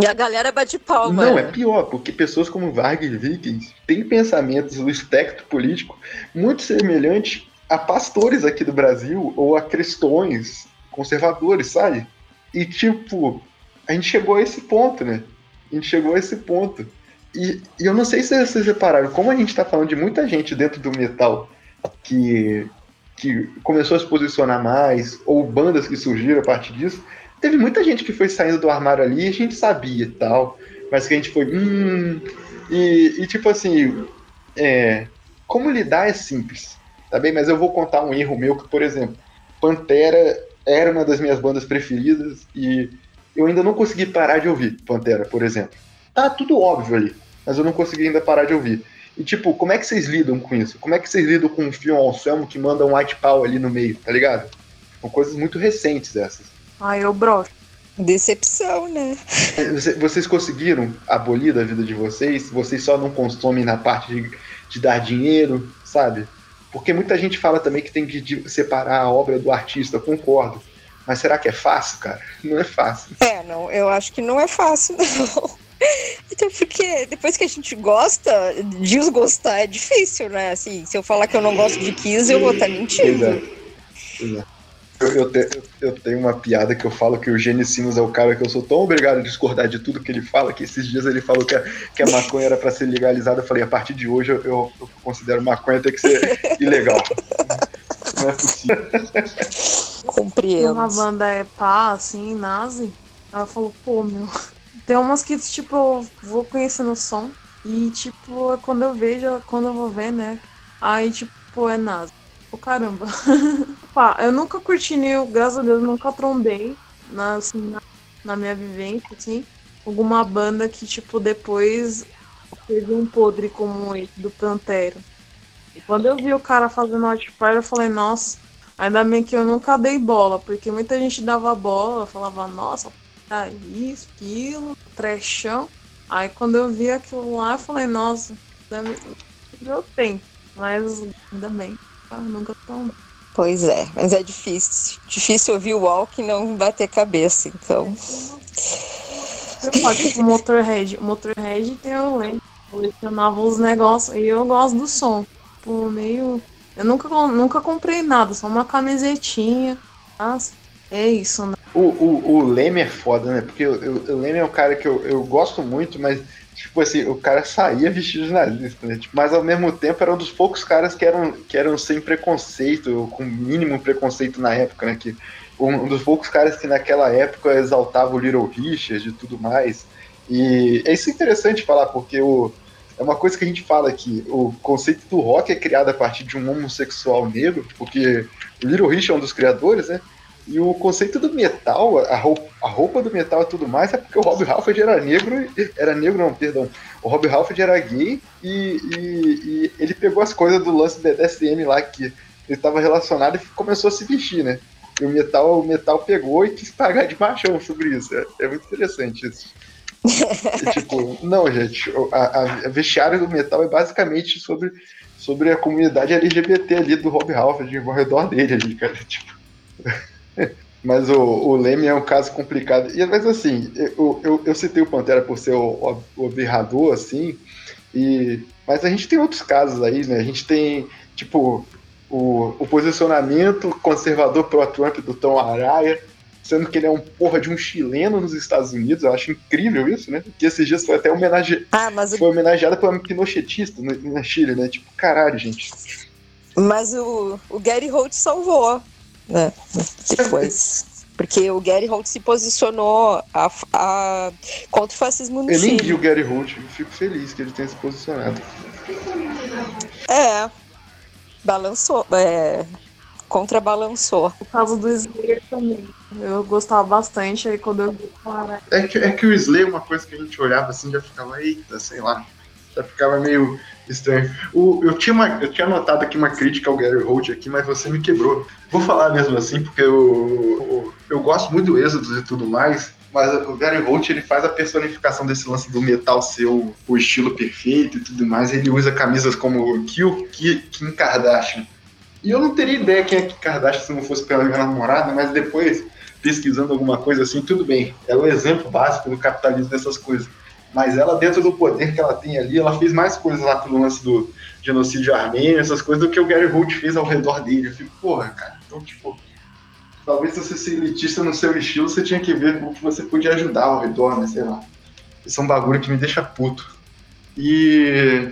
E a galera bate palma. Não, é pior, porque pessoas como Vargas Vikings têm pensamentos no espectro político muito semelhantes a pastores aqui do Brasil ou a cristões conservadores, sabe? E, tipo, a gente chegou a esse ponto, né? A gente chegou a esse ponto. E, e eu não sei se vocês repararam, como a gente tá falando de muita gente dentro do metal que, que começou a se posicionar mais, ou bandas que surgiram a partir disso, teve muita gente que foi saindo do armário ali a gente sabia e tal, mas que a gente foi, hum, e, e tipo assim, é, como lidar é simples, tá bem? Mas eu vou contar um erro meu que, por exemplo, Pantera era uma das minhas bandas preferidas e eu ainda não consegui parar de ouvir Pantera, por exemplo. Tá tudo óbvio aí, mas eu não consegui ainda parar de ouvir. E tipo, como é que vocês lidam com isso? Como é que vocês lidam com o Fion Anselmo que manda um white power ali no meio, tá ligado? São coisas muito recentes essas. Aí eu broxo. Decepção, né? Você- Vocês conseguiram abolir da vida de vocês? Vocês só não consomem na parte de, de dar dinheiro, sabe? Porque muita gente fala também que tem que separar a obra do artista, eu concordo. Mas será que é fácil, cara? Não é fácil. É, não, eu acho que não é fácil, não. Até porque depois que a gente gosta, desgostar é difícil, né? Assim, se eu falar que eu não gosto de Kiss, eu vou estar mentindo. Exato. Exato. Eu, eu te- eu- tenho uma piada que eu falo que o Gene Simmons é o cara que eu sou tão obrigado a discordar de tudo que ele fala, que esses dias ele falou que a, que a maconha era pra ser legalizada. Eu falei, a partir de hoje eu, eu- eu considero maconha ter que ser ilegal. Não é possível. Compreendo. Uma banda é pá, assim, nazi. Ela falou, pô, meu. Tem umas que, tipo, eu vou conhecendo o som. E, tipo, quando eu vejo, quando eu vou ver, né? Aí, tipo, é nazi. Pô, caramba. Pá, eu nunca curti nenhum, graças a Deus, nunca trombei na, assim, na, na minha vivência, assim. Alguma banda que, tipo, depois teve um podre como esse do Pantera. E quando eu vi o cara fazendo Hot Fire, eu falei, nossa, ainda bem que eu nunca dei bola, porque muita gente dava bola, falava, nossa, tá isso, aquilo, trechão. Aí quando eu vi aquilo lá, eu falei, nossa, eu tenho, mas ainda bem? Nunca tão. Pois é, mas é difícil. Difícil ouvir o walk e não bater cabeça, então. Pode, tipo, Motorhead. O Motorhead tem o lente, colecionava os negócios, e eu gosto do som. Tipo, meio. Eu nunca, nunca comprei nada, só uma camisetinha. Mas é isso, né? O, o, o Leme é foda, né? Porque o, o, o Leme é um cara que eu, eu gosto muito, mas, tipo assim, o cara saía vestido de nazista, né? Tipo, mas ao mesmo tempo era um dos poucos caras que eram, que eram sem preconceito, com mínimo preconceito na época, né? Que, um, um dos poucos caras que naquela época exaltava o Little Richard e tudo mais. E é isso interessante falar, porque o, é uma coisa que a gente fala aqui, o conceito do rock é criado a partir de um homossexual negro, porque o Little Richard é um dos criadores, né? E o conceito do metal, a roupa, a roupa do metal e tudo mais, é porque o Rob Halford era negro, era negro não, perdão, o Rob Halford era gay e, e- e ele pegou as coisas do lance BDSM lá que ele estava relacionado e começou a se vestir, né? E o metal, o metal pegou e quis pagar de machão sobre isso. É, é muito interessante isso. tipo, não, gente, a, a vestiário do metal é basicamente sobre, sobre a comunidade LGBT ali do Rob Halford ao redor dele ali, cara. Tipo. Mas o, o Leme é um caso complicado. E, mas assim, eu, eu, eu citei o Pantera por ser o, o, o assim, e, mas a gente tem outros casos aí, né? A gente tem, tipo, o, o posicionamento conservador pró-Trump do Tom Araya, sendo que ele é um porra de um chileno nos Estados Unidos. Eu acho incrível isso, né? Que esses dias foi até homenage... ah, mas foi homenageado por um pinochetista na Chile, né? Tipo, caralho, gente. Mas o, o Gary Holt salvou, né? Depois. Porque o Gary Holt se posicionou a, a, contra o fascismo no Eu Chile. nem vi o Gary Holt, fico feliz que ele tenha se posicionado. É, balançou, é, contrabalançou. O caso do Slayer também. Eu gostava bastante, aí quando eu vi é que, é que o Slayer, uma coisa que a gente olhava assim, já ficava, eita, sei lá. Já ficava meio estranho. O, eu, tinha uma, eu tinha anotado aqui uma crítica ao Gary Holt aqui, mas você me quebrou. Vou falar mesmo assim, porque eu, eu, eu gosto muito do Êxodos e tudo mais, mas o Gary Holt ele faz a personificação desse lance do metal ser o, estilo perfeito e tudo mais. Ele usa camisas como Kill, Kim Kardashian. E eu não teria ideia quem é Kim Kardashian se não fosse pela minha namorada, mas depois, pesquisando alguma coisa assim, tudo bem. É o exemplo básico do capitalismo dessas coisas. Mas ela, dentro do poder que ela tem ali, ela fez mais coisas lá pelo lance do genocídio armênio, essas coisas, do que o Gary Holt fez ao redor dele. Eu fico, porra, cara. Então, tipo, talvez se você ser elitista no seu estilo, você tinha que ver como que você podia ajudar ao redor, né? Sei lá. Isso é um bagulho que me deixa puto. E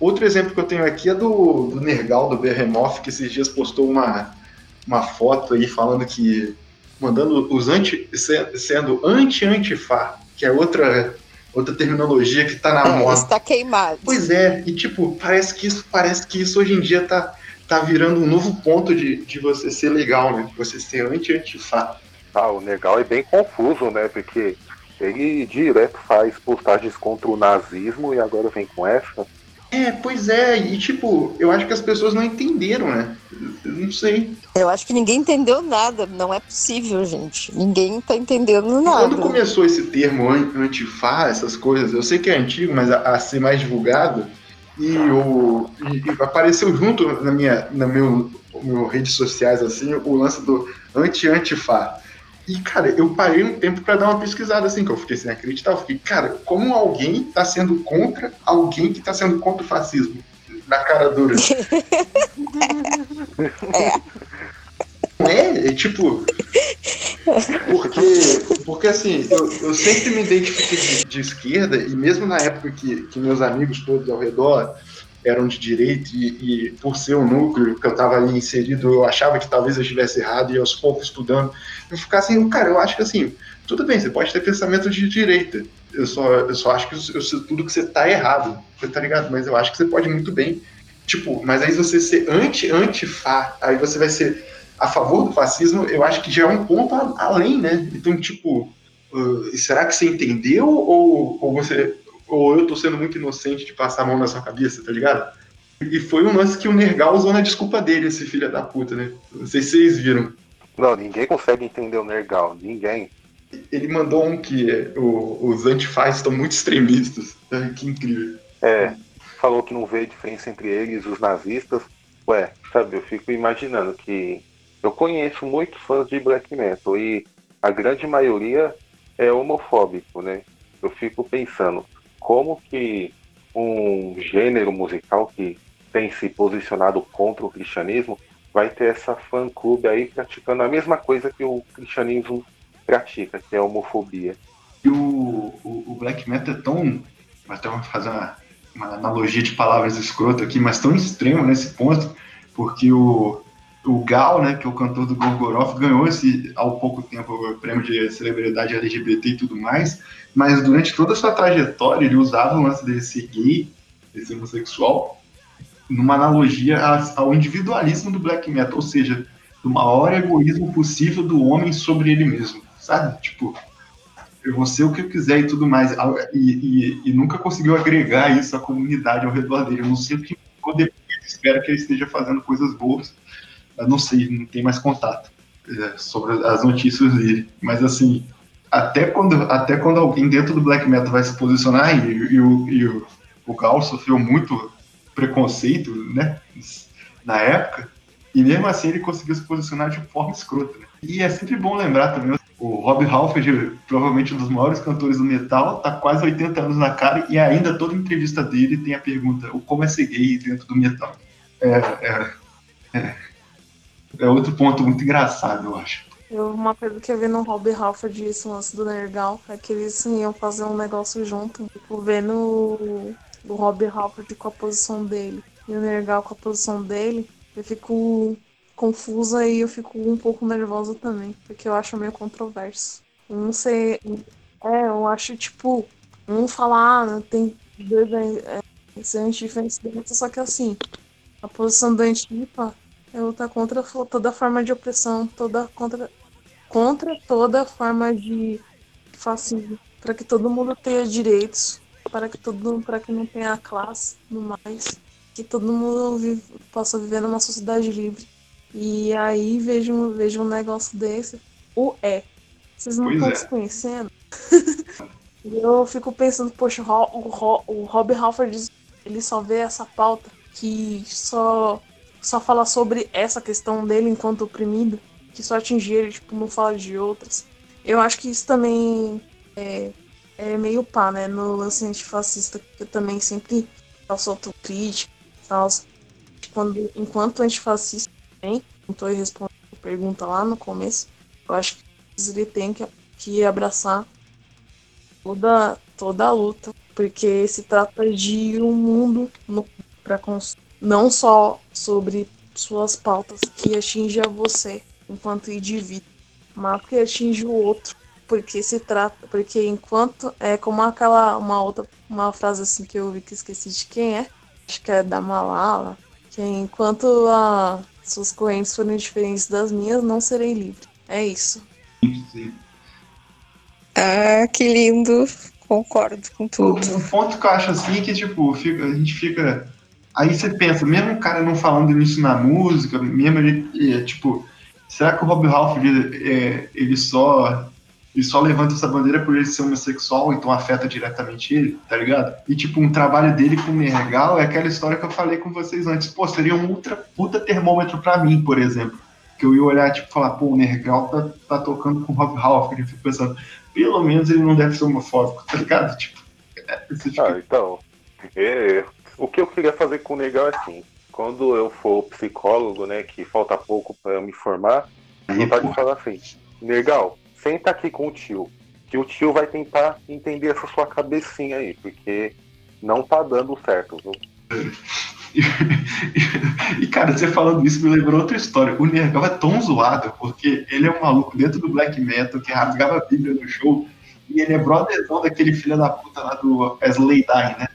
outro exemplo que eu tenho aqui é do, do Nergal, do Behemoth, que esses dias postou uma, uma foto aí falando que. mandando os anti. sendo anti-antifá, que é outra outra terminologia que tá na é, moda. Está queimado. Pois é, e tipo, parece que isso, parece que isso hoje em dia tá, tá virando um novo ponto de, de você ser legal, né? Você ser anti-antifá. Ah, o legal é bem confuso, né? Porque ele direto faz postagens contra o nazismo e agora vem com essa. É, pois é, e tipo, eu acho que as pessoas não entenderam, né? Eu não sei. Eu acho que ninguém entendeu nada, não é possível, gente. Ninguém tá entendendo nada. Quando começou esse termo antifá, essas coisas, eu sei que é antigo, mas a, a ser mais divulgado, e, o, e, e apareceu junto na minha, na meu, meu redes sociais, assim, o lance do anti-antifá. E, cara, eu parei um tempo para dar uma pesquisada, assim, que eu fiquei sem acreditar. Eu fiquei, cara, como alguém tá sendo contra alguém que tá sendo contra o fascismo? Na cara dura. é. É? É tipo. Porque, porque assim, eu, eu sempre me identifiquei de, de, esquerda, e mesmo na época que, que meus amigos todos ao redor eram de direita e, e, por ser um núcleo que eu estava ali inserido, eu achava que talvez eu estivesse errado e aos poucos estudando, eu ficava assim, cara, eu acho que assim, tudo bem, você pode ter pensamento de direita, eu só, eu só acho que eu, tudo que você tá errado, você tá ligado? Mas eu acho que você pode muito bem, tipo, mas aí você ser anti, anti-fá, aí você vai ser a favor do fascismo, eu acho que já é um ponto além, né? Então, tipo, uh, será que você entendeu ou, ou você ou eu tô sendo muito inocente de passar a mão na sua cabeça, tá ligado? E foi um lance que o Nergal usou na desculpa dele, esse filho da puta, né? Não sei se vocês viram. Não, ninguém consegue entender o Nergal, ninguém. Ele mandou um que é, o, os antifaz estão muito extremistas. Que incrível. É, falou que não vê diferença entre eles e os nazistas. Ué, sabe, eu fico imaginando que eu conheço muitos fãs de black metal e a grande maioria é homofóbico, né? Eu fico pensando, como que um gênero musical que tem se posicionado contra o cristianismo vai ter essa fã-clube aí praticando a mesma coisa que o cristianismo pratica, que é a homofobia. E o, o, o black metal é tão. Até vou fazer uma, uma analogia de palavras escroto aqui, mas tão extremo nesse ponto, porque o, o Gal, né, que é o cantor do Gorgoroth, ganhou esse, há pouco tempo o prêmio de celebridade LGBT e tudo mais, mas durante toda a sua trajetória ele usava o lance dele ser gay, de ser homossexual, numa analogia ao individualismo do black metal, ou seja, do maior egoísmo possível do homem sobre ele mesmo, sabe? Tipo, eu vou ser o que eu quiser e tudo mais, e, e, e nunca conseguiu agregar isso à comunidade ao redor dele. Eu não sei o que depois, espero que ele esteja fazendo coisas boas, eu não sei, não tem mais contato é, sobre as notícias dele, mas assim, até quando, até quando alguém dentro do black metal vai se posicionar, e, e, o, e o, o Gal sofreu muito preconceito, né, na época, e mesmo assim ele conseguiu se posicionar de forma escrota. Né? E é sempre bom lembrar também, o Rob Halford, provavelmente um dos maiores cantores do metal, tá quase 80 anos na cara e ainda toda entrevista dele tem a pergunta, o como é ser gay dentro do metal. É, é, é, é outro ponto muito engraçado, eu acho. Eu, uma coisa que eu vi no Rob Halford esse lance do Nergal é que eles iam fazer um negócio junto, tipo, vendo o, Rob Halford com a posição dele e o Nergal com a posição dele, eu fico confusa e eu fico um pouco nervosa também, porque eu acho meio controverso. Um ser. É, eu acho tipo. Um falar, ah, tem dois é, ser diferentes só que assim, a posição da Antifa é lutar contra toda forma de opressão, toda contra contra toda forma de fascismo, para que todo mundo tenha direitos, para que todo para que não tenha classe, no mais, que todo mundo vive, possa viver numa sociedade livre. E aí vejo, vejo um negócio desse, o é. Vocês não pois estão é. se conhecendo? e eu fico pensando, poxa, o, o, o Rob Halford, ele só vê essa pauta que só, só fala sobre essa questão dele enquanto oprimido que só atingir ele, tipo, não fala de outras. Eu acho que isso também é, é meio pá, né? No lance antifascista, que eu também sempre faço autocrítica tal. Quando, enquanto antifascista também, não estou respondendo a pergunta lá no começo, eu acho que ele tem que, que abraçar toda, toda a luta, porque se trata de um mundo para não só sobre suas pautas que atinge a você, enquanto indivíduo, mas que atinge o outro, porque se trata, porque enquanto é como aquela uma outra uma frase assim que eu vi que esqueci de quem é, acho que é da Malala, que enquanto a, suas correntes forem diferentes das minhas, não serei livre. É isso. Sim. Ah, que lindo. Concordo com tudo. O, o ponto que eu acho assim é que, tipo, fica, a gente fica. Aí você pensa, mesmo o cara não falando isso na música, mesmo ele, é, tipo, Será que o Rob Halford é, ele só ele só levanta essa bandeira por ele ser homossexual, então afeta diretamente ele, tá ligado? E, tipo, um trabalho dele com o Nergal é aquela história que eu falei com vocês antes. Pô, seria um ultra puta termômetro para mim, por exemplo. Que eu ia olhar, tipo, falar, pô, o Nergal tá, tá tocando com o Rob Halford. E fico pensando, pelo menos ele não deve ser homofóbico, tá ligado? Tipo, é, tipo... Ah, então, é, o que eu queria fazer com o Nergal é assim, quando eu for psicólogo, né, que falta pouco para me formar, ele pode falar assim, legal, senta aqui com o tio, que o tio vai tentar entender essa sua cabecinha aí, porque não tá dando certo, viu? E, cara, você falando isso me lembrou outra história. O Nergal é tão zoado porque ele é um maluco dentro do black metal que rasgava a Bíblia no show e ele é brotherzão daquele filho da puta lá do Wesley Dye, né?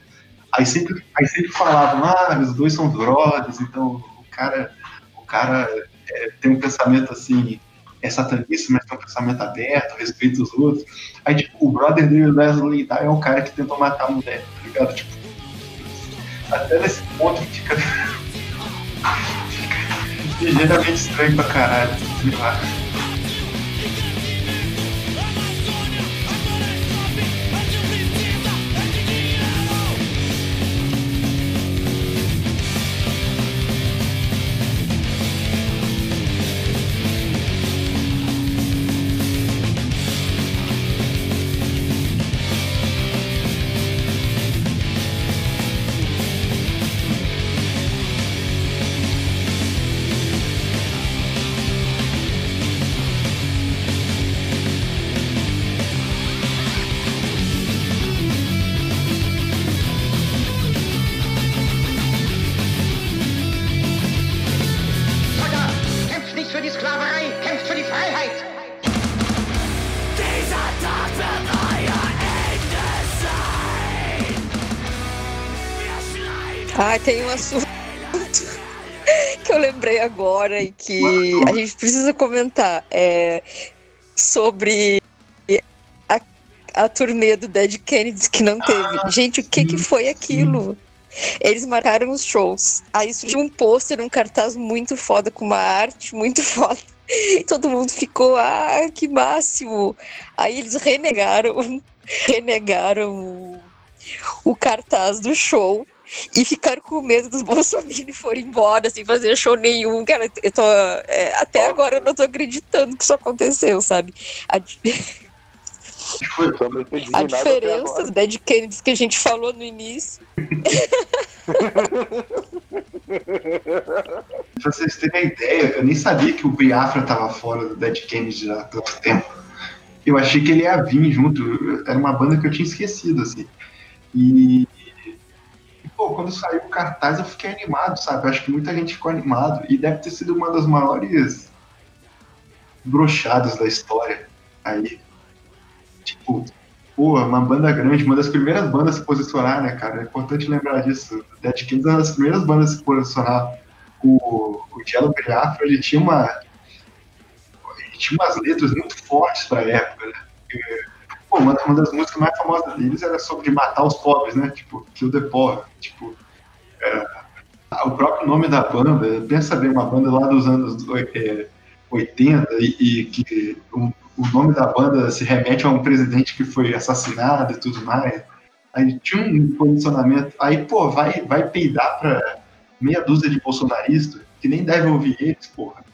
Aí sempre, aí sempre falavam, ah, os dois são brothers, então o cara, o cara é, tem um pensamento assim, é satanista, mas tem um pensamento aberto, respeita os outros. Aí, tipo, o brother dele, o Wesley é o cara que tentou matar a mulher, tá ligado? Tipo, até nesse ponto fica. fica ligeiramente estranho pra caralho, sei lá. Ah, tem um assunto que eu lembrei agora e que a gente precisa comentar. É sobre a, a turnê do Dead Kennedys que não teve. Gente, o que, que foi aquilo? Eles marcaram os shows. Aí surgiu um pôster, um cartaz muito foda, com uma arte muito foda. E todo mundo ficou, ah, que máximo. Aí eles renegaram, renegaram o cartaz do show e ficaram com medo dos bolsominions forem embora sem fazer show nenhum. Cara, eu tô, é, até agora eu não tô acreditando que isso aconteceu, sabe? A, a diferença do Dead Kennedys que a gente falou no início. pra vocês terem a ideia, eu nem sabia que o Biafra tava fora do Dead Kennedy há tanto tempo. Eu achei que ele ia vir junto. Era uma banda que eu tinha esquecido, assim. E pô, quando saiu o cartaz eu fiquei animado, sabe? Eu acho que muita gente ficou animado e deve ter sido uma das maiores brochadas da história aí. Tipo, pô, uma banda grande, uma das primeiras bandas a se posicionar, né, cara? É importante lembrar disso. Dead Kings é uma das primeiras bandas a se posicionar. O, o Jello Biafra, ele tinha uma ele tinha umas letras muito fortes pra época, né? Pô, uma, uma, das músicas mais famosas deles era sobre matar os pobres, né? Tipo, Kill the Poor. Tipo, é, o próprio nome da banda, pensa bem, uma banda lá dos anos é, 80 e, e que o, o, nome da banda se remete a um presidente que foi assassinado e tudo mais. Aí tinha um posicionamento. Aí, pô, vai, vai peidar pra meia dúzia de bolsonaristas que nem deve ouvir eles, porra.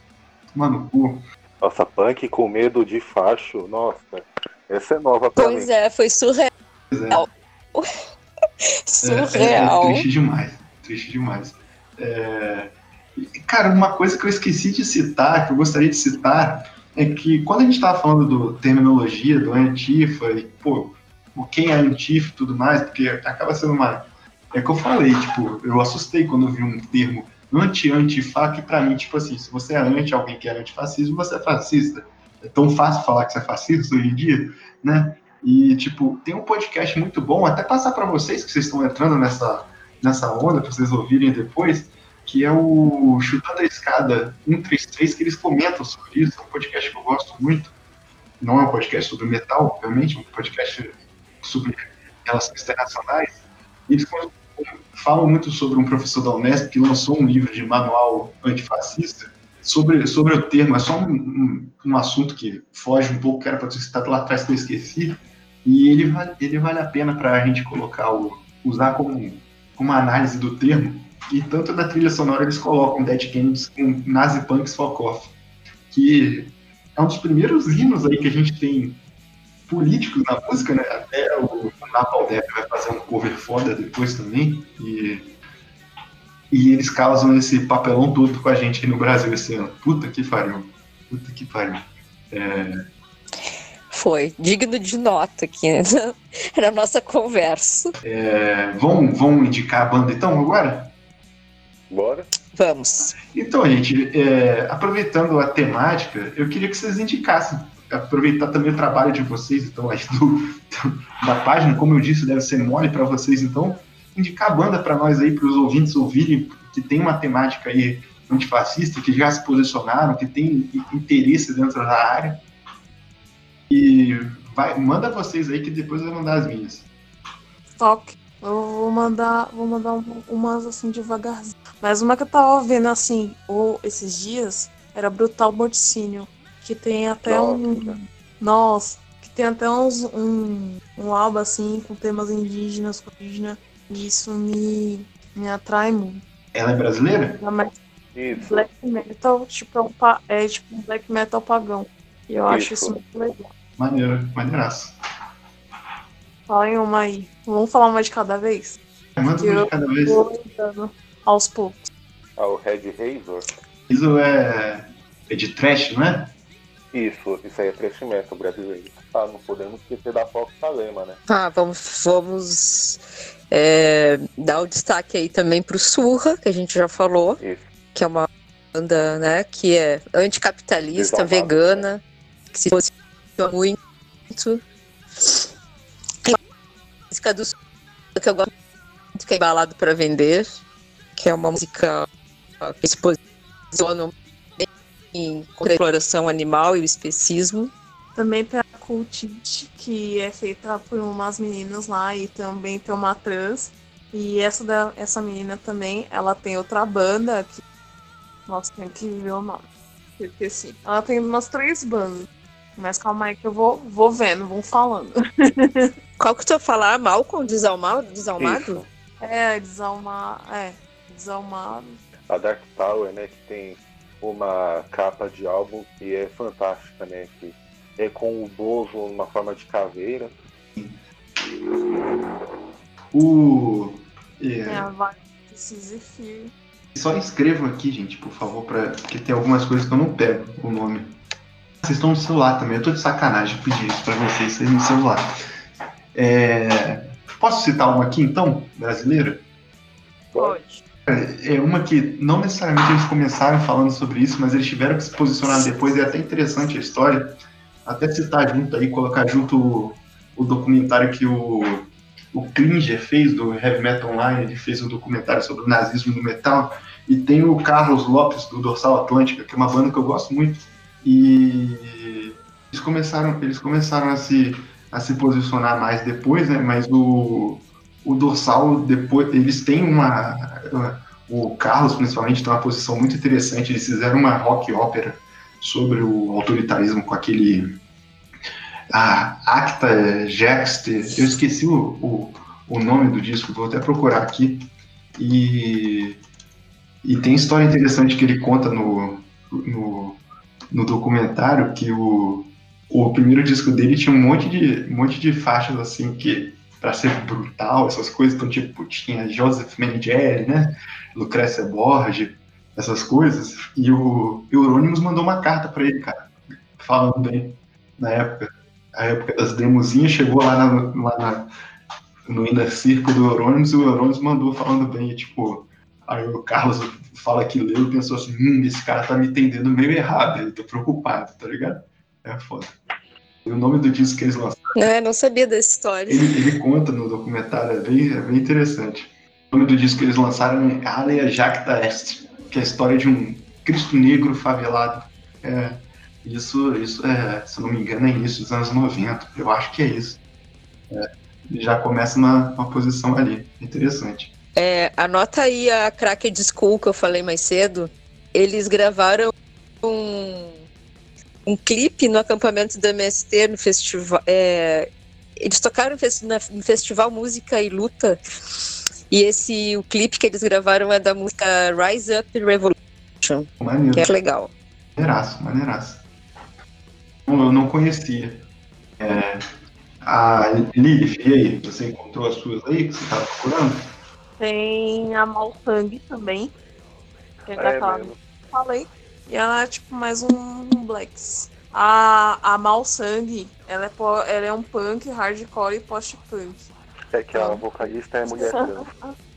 Mano, pô. Nossa, punk com medo de facho, nossa. Essa é nova pra pois mim. é, foi surreal. É. surreal. É, é, triste demais. Triste demais. É... Cara, uma coisa que eu esqueci de citar, que eu gostaria de citar, é que quando a gente estava falando do terminologia, do antifa, e, pô, o quem é antifa e tudo mais, porque acaba sendo uma. É que eu falei, tipo, eu assustei quando eu vi um termo anti-antifa, que pra mim, tipo assim, se você é anti alguém que é antifascismo, você é fascista é tão fácil falar que você é fascista hoje em dia, né? E, tipo, tem um podcast muito bom, até passar para vocês que vocês estão entrando nessa, nessa onda, para vocês ouvirem depois, que é o Chutando a Escada 133, que eles comentam sobre isso. É um podcast que eu gosto muito. Não é um podcast sobre metal, obviamente, é um podcast sobre relações internacionais. Eles falam muito sobre um professor da Unesp que lançou um livro de manual antifascista, sobre, sobre o termo, é só um, um, um assunto que foge um pouco, que era para ter citado lá atrás que eu esqueci, e ele vale, ele vale a pena para a gente colocar, o, usar como, como análise do termo, e tanto na trilha sonora eles colocam Dead Kennedys com Nazi Punks Fuck Off, que é um dos primeiros hinos aí que a gente tem políticos na música, né? Até o Napalm vai fazer um cover foda depois também, e e eles causam esse papelão todo com a gente aqui no Brasil esse ano. Puta que pariu. Puta que pariu. É... Foi, digno de nota aqui né? na nossa conversa. É, vamos, vamos indicar a banda então agora? Bora. Vamos. Então, gente, é, aproveitando a temática, eu queria que vocês indicassem, aproveitar também o trabalho de vocês, então, aí do, da página, como eu disse, deve ser mole para vocês, então, indicar a banda para nós aí, para os ouvintes ouvirem, que tem uma temática aí antifascista, que já se posicionaram, que tem interesse dentro da área. E vai, manda vocês aí que depois eu vou mandar as minhas. Toque. Eu vou mandar, vou mandar umas assim devagarzinho. Mas uma que eu tava vendo assim, ou esses dias, era Brutal Morticínio. Que tem até Nossa. um. Nossa, que tem até uns, um, um álbum assim, com temas indígenas, com indígena isso me, me atrai muito. Ela é brasileira? Mas isso. Black metal, tipo, é, um, é tipo um black metal pagão. E eu isso. acho isso muito legal. Maneiro, maneiraço. Fala em uma aí. Vamos falar uma de cada vez? É, manda uma de cada vez. aos poucos. Ah, o Red Razor? Isso é, é de trash, não é? Isso, isso aí é trash metal brasileiro. Ah, não podemos esquecer da Fox Salema, né? Ah, vamos, vamos é, dar o destaque aí também pro Surra, que a gente já falou, isso. que é uma banda, né, que é anticapitalista, vegana, que se posiciona muito. Tem a música do Surra, que eu gosto muito, que é Embalado para Vender, que é uma música que se posiciona em contra a exploração animal e o especismo. Também tem a Cultite, que é feita por umas meninas lá, e também tem uma trans, E essa, da, essa menina também, ela tem outra banda que. Nossa, tem que ver o nome. Porque assim, ela tem umas três bandas. Mas calma aí que eu vou, vou vendo, vou falando. Qual que tu falar? Malcolm? Desalmado? Desalmado? Isso. É, desalmar. É, desalmado. A Dark Tower, né, que tem uma capa de álbum que é fantástica, né, que é com o Bozo numa forma de caveira. O. é, É, a Fear. Só escrevam aqui, gente, por favor, pra... porque tem algumas coisas que eu não pego o nome. Vocês estão no celular também, eu tô de sacanagem pedir isso pra vocês, vocês no celular. É, Posso citar uma aqui então, brasileira? Pode. É uma que não necessariamente eles começaram falando sobre isso, mas eles tiveram que se posicionar depois, e é até interessante a história. Até citar junto aí, colocar junto o, o documentário que o, o Klinger fez do Heavy Metal Online, ele fez um documentário sobre o nazismo no metal, e tem o Carlos Lopes do Dorsal Atlântica, que é uma banda que eu gosto muito, e eles começaram, eles começaram a se, a se posicionar mais depois, né? Mas o, o Dorsal, depois, eles têm uma. O Carlos, principalmente, tem uma posição muito interessante. Eles fizeram uma rock ópera sobre o autoritarismo com aquele. A Acta Jexte. Eu esqueci o, o, o nome do disco, vou até procurar aqui. E, e tem história interessante que ele conta no, no, no documentário que o, o primeiro disco dele tinha um monte de, um monte de faixas assim que para ser brutal, essas coisas, então tipo, tinha Joseph Mengele, né, Lucrécia Borges, essas coisas, e o Euronymous mandou uma carta para ele, cara, falando bem, na época, a época das demozinhas, chegou lá, na, lá na, no Inner Circo do Euronymous, e o Euronymous mandou falando bem, tipo, aí o Carlos fala que leu e pensou assim, hum, esse cara tá me entendendo meio errado, ele tá preocupado, tá ligado? É foda. E o nome do disco que eles lançaram, É, não sabia dessa história. ele, ele conta no documentário, é bem, é bem interessante. O nome do disco que eles lançaram é Alea Jacta Est, que é a história de um Cristo negro favelado. É, isso, isso é, se não me engano, é início dos anos 90. Eu acho que é isso. É, já começa uma, uma posição ali. Interessante. É, anota aí a Cracked School que eu falei mais cedo. Eles gravaram um, um clipe no acampamento do MST no festival. é, eles tocaram no festival Música e Luta. E esse o clipe que eles gravaram é da música Rise Up Revolution, Maneiro. que é legal. Maneiraço, maneiraço. Não, Eu não conhecia. É, a Lilith, e aí? Você encontrou as suas aí que você estava procurando? Tem a Maltang também. Que é É eu falei. E ela é tipo mais um, um Blacks. A, a Malsang, ela é, po- ela é um punk, hardcore e post-punk. É que a vocalista é mulher.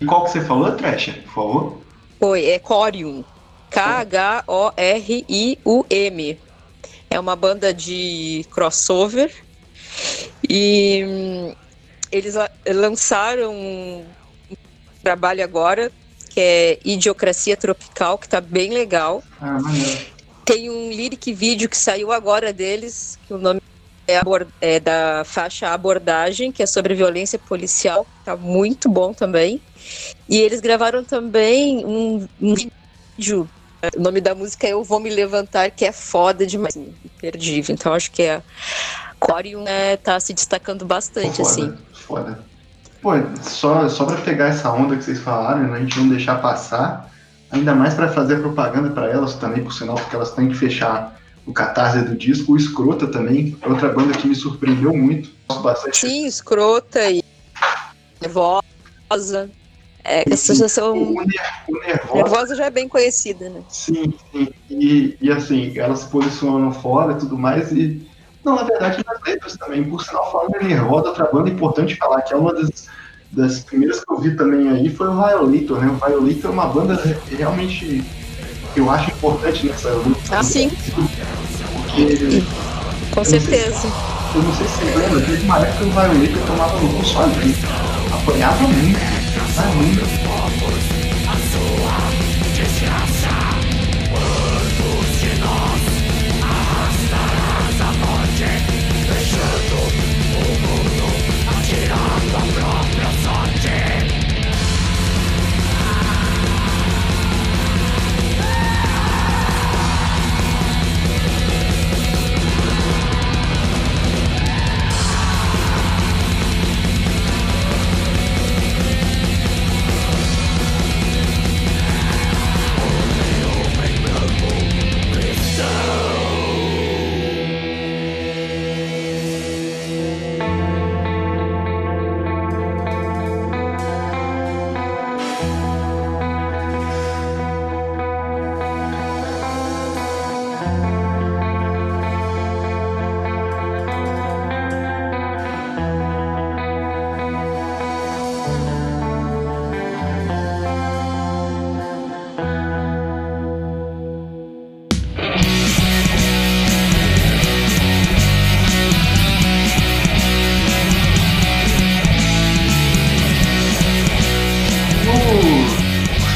E qual que você falou, Trecha, por favor? Foi, é Corium. K-H-O-R-I-U-M. É uma banda de crossover. E hum, eles la- lançaram um trabalho agora, que é Idiocracia Tropical, que tá bem legal. Ah. Tem um lyric vídeo que saiu agora deles, que o nome é, é da faixa Abordagem, que é sobre violência policial, tá muito bom também. E eles gravaram também um, um vídeo, o nome da música é Eu Vou Me Levantar, que é foda demais, imperdível. Então acho que a Corium é, tá se destacando bastante, foda, assim. Foda. Pô, só, só pra pegar essa onda que vocês falaram, né, a gente não deixar passar, ainda mais pra fazer propaganda pra elas também, por sinal, porque elas têm que fechar o catarse do disco. O Escrota também, outra banda que me surpreendeu muito. Bastante. Sim, escrota e nervosa. É, essa sensação O, Ner- o Nervosa nervosa já é bem conhecida, né? Sim, sim. E, e assim, elas se posicionam fora e tudo mais. E. Não, na verdade, nas letras também. Por sinal, falando em Nervosa, outra banda importante falar, que é uma das, das primeiras que eu vi também aí, foi o Violator, né? O Violator é uma banda re- realmente que eu acho importante nessa luta. Ah, sim. Porque Com certeza. eu não sei se você lembra, teve uma época que o Violator tomava no cu sozinho. Apanhava muito, found.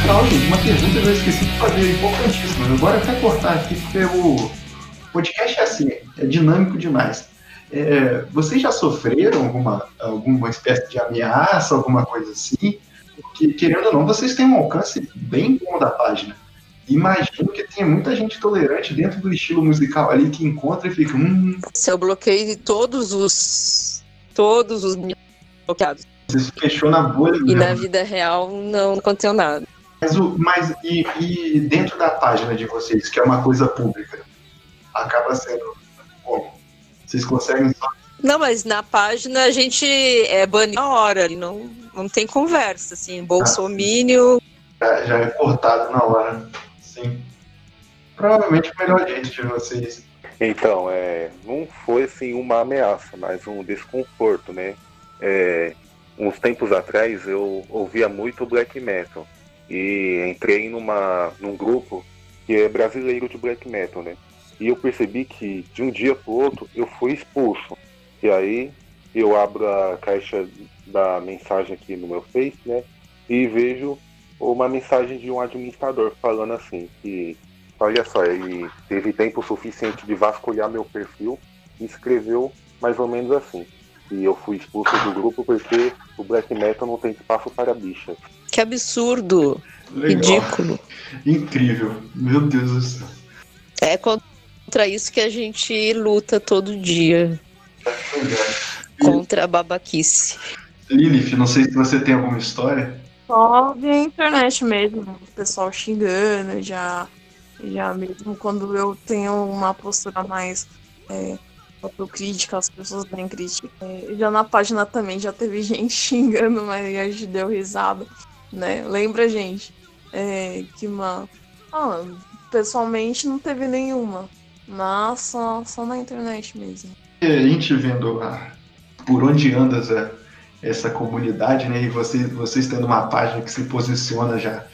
Mas muito. pergunta que eu esqueci de fazer, importantíssima. Agora até cortar aqui, porque o podcast é assim, é dinâmico demais. É, vocês já sofreram alguma, alguma espécie de ameaça, alguma coisa assim? Porque, querendo ou não, vocês têm um alcance bem bom da página. Imagino que tenha muita gente tolerante dentro do estilo musical ali que encontra e fica. Hum, Se eu bloqueei todos os. Todos os bloqueados. você fechou na bolha E mesmo. na vida real não aconteceu nada. Mas, o, mas e, e dentro da página de vocês, que é uma coisa pública, acaba sendo como? Vocês conseguem só Não, mas na página a gente é banido na hora, não, não tem conversa, assim, bolsomínio. já, já é cortado na hora. Sim. Provavelmente o melhor jeito de vocês. Então, é, não foi assim uma ameaça, mas um desconforto, né? É, uns tempos atrás eu ouvia muito black metal e entrei numa, num grupo que é brasileiro de black metal, né? E eu percebi que de um dia pro outro eu fui expulso. E aí eu abro a caixa da mensagem aqui no meu Face, né? E vejo uma mensagem de um administrador falando assim que olha só, ele teve tempo suficiente de vasculhar meu perfil e escreveu mais ou menos assim. E eu fui expulso do grupo porque o black metal não tem espaço para bichas. Que absurdo, Legal. ridículo. Incrível. Meu Deus do céu. É contra isso que a gente luta todo dia. É. Contra a babaquice. Lilith, não sei se você tem alguma história. Só via internet mesmo, o pessoal xingando, já, já mesmo quando eu tenho uma postura mais é, autocrítica, as pessoas bem crítica. É, já na página também já teve gente xingando, mas a gente deu risada, né? Lembra, gente, é, que uma. Ah, pessoalmente não teve nenhuma, mas só, só na internet mesmo. A gente vendo a- por onde anda essa, essa comunidade, né? E vocês, vocês tendo uma página que se posiciona já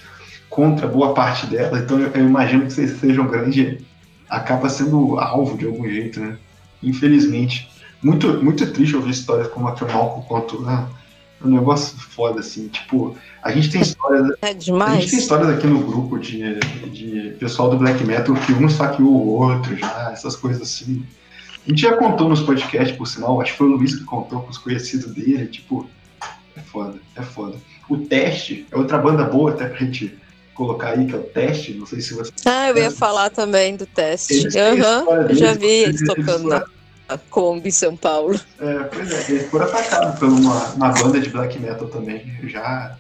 contra boa parte dela, então eu, eu imagino que vocês sejam grande, acaba sendo alvo de algum jeito, né? Infelizmente. Muito, muito triste ouvir histórias como a que o Malco contou, né? Um negócio foda, assim. Tipo, a gente tem histórias É A gente demais. tem histórias aqui no grupo de, de pessoal do Black Metal que um saqueou o outro já, essas coisas assim. A gente já contou nos podcasts, por sinal, acho que foi o Luiz que contou com os conhecidos dele, tipo, é foda, é foda. O Teste é outra banda boa até pra gente colocar aí, que é o Teste, não sei se você... Ah, eu ia falar também do teste. Deles, já vi eles tocando na Kombi São Paulo. É, pois é, eles foram atacados por uma, uma banda de black metal também, já.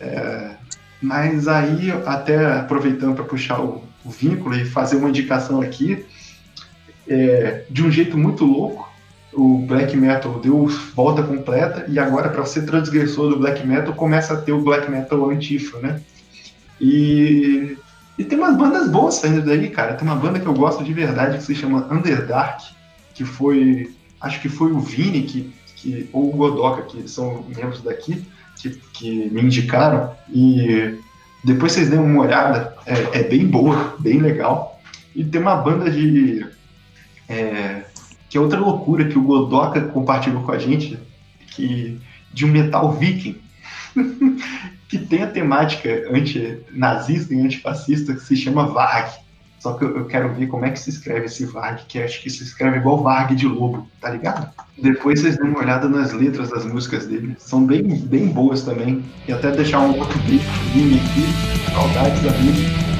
é, mas aí, até aproveitando para puxar o, o vínculo e fazer uma indicação aqui, é, de um jeito muito louco, o black metal deu volta completa e agora, para ser transgressor do black metal, começa a ter o black metal antifa, né? E, e tem umas bandas boas saindo daí, cara. Tem uma banda que eu gosto de verdade que se chama Underdark, que foi acho que foi o Vini que, que, ou o Godoka, que são membros daqui, que, que me indicaram. E depois vocês dêem uma olhada, é, é bem boa, bem legal. E tem uma banda de. é, que é outra loucura que o Godoka compartilhou com a gente, que, de um metal viking. que tem a temática anti-nazista e antifascista que se chama Varg. Só que eu quero ver como é que se escreve esse Varg, que acho que se escreve igual Varg de lobo, tá ligado? Depois vocês dêem uma olhada nas letras das músicas dele. São bem, bem boas também. E até deixar um outro Vini aqui. Saudades da música.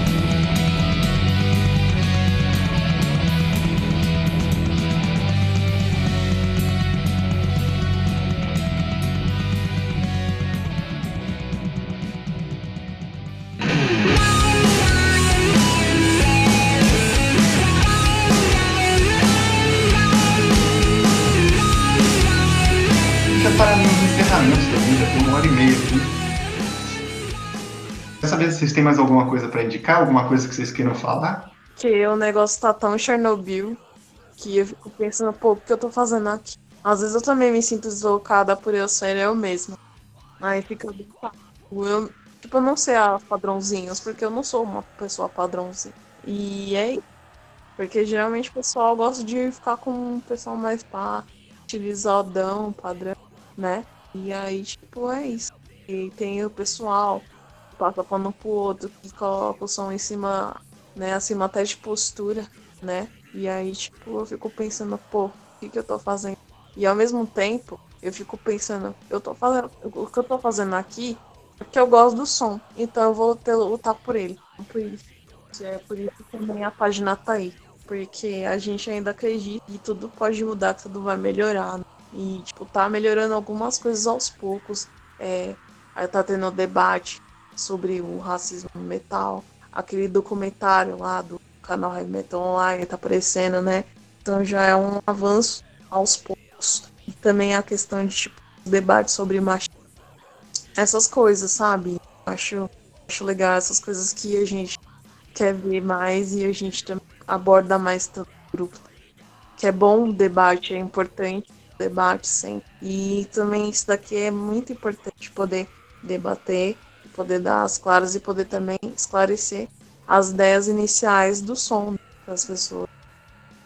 Vocês têm mais alguma coisa para indicar? Alguma coisa que vocês queiram falar? Que o negócio tá tão Chernobyl que eu fico pensando, pô, o que eu tô fazendo aqui? Às vezes eu também me sinto deslocada por eu ser eu mesma. Aí fica bem. Eu, tipo, eu não sei as padrãozinhos, porque eu não sou uma pessoa padrãozinha. E é. Porque geralmente o pessoal gosta de ficar com um pessoal mais pá, utilizadão, padrão, né? E aí, tipo, é isso. E tem o pessoal passa pano pro outro, que coloca o som em cima, né, acima até de postura, né? E aí, tipo, eu fico pensando, pô, o que, que eu tô fazendo? E ao mesmo tempo, eu fico pensando, eu tô fazendo. O que eu tô fazendo aqui é porque eu gosto do som. Então eu vou ter, lutar por ele. Por isso. É por isso que também a página tá aí. Porque a gente ainda acredita que tudo pode mudar, que tudo vai melhorar. Né? E, tipo, tá melhorando algumas coisas aos poucos. É, tá tendo debate sobre o racismo no metal. Aquele documentário lá do canal Heavy Metal Online tá aparecendo, né? Então já é um avanço aos poucos. E também a questão de, tipo, debate sobre machismo. Essas coisas, sabe? Acho, acho legal essas coisas que a gente quer ver mais e a gente também aborda mais no grupo. Que é bom o debate, é importante o debate sempre. E também isso daqui é muito importante poder debater, poder dar as claras e poder também esclarecer as ideias iniciais do som das pessoas.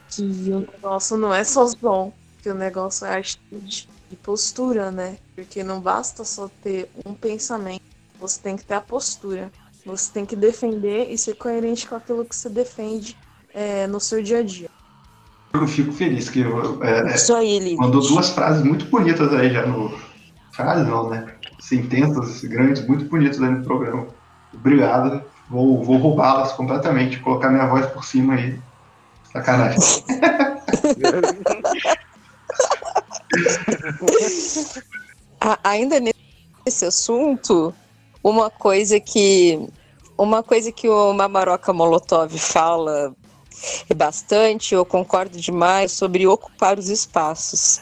Que o negócio não é só som, que o negócio é atitude e postura, né? Porque não basta só ter um pensamento, você tem que ter a postura. Você tem que defender e ser coerente com aquilo que você defende é, no seu dia a dia. Eu fico feliz que é, Isso aí, mandou duas frases muito bonitas aí já no. Frases não, né? Sentenças grandes, muito bonitas aí no programa. Obrigado. Vou, vou roubá-las completamente, colocar minha voz por cima aí. Sacanagem. Ainda nesse assunto, uma coisa que uma coisa que o Mamaroca Molotov fala bastante, eu concordo demais sobre ocupar os espaços.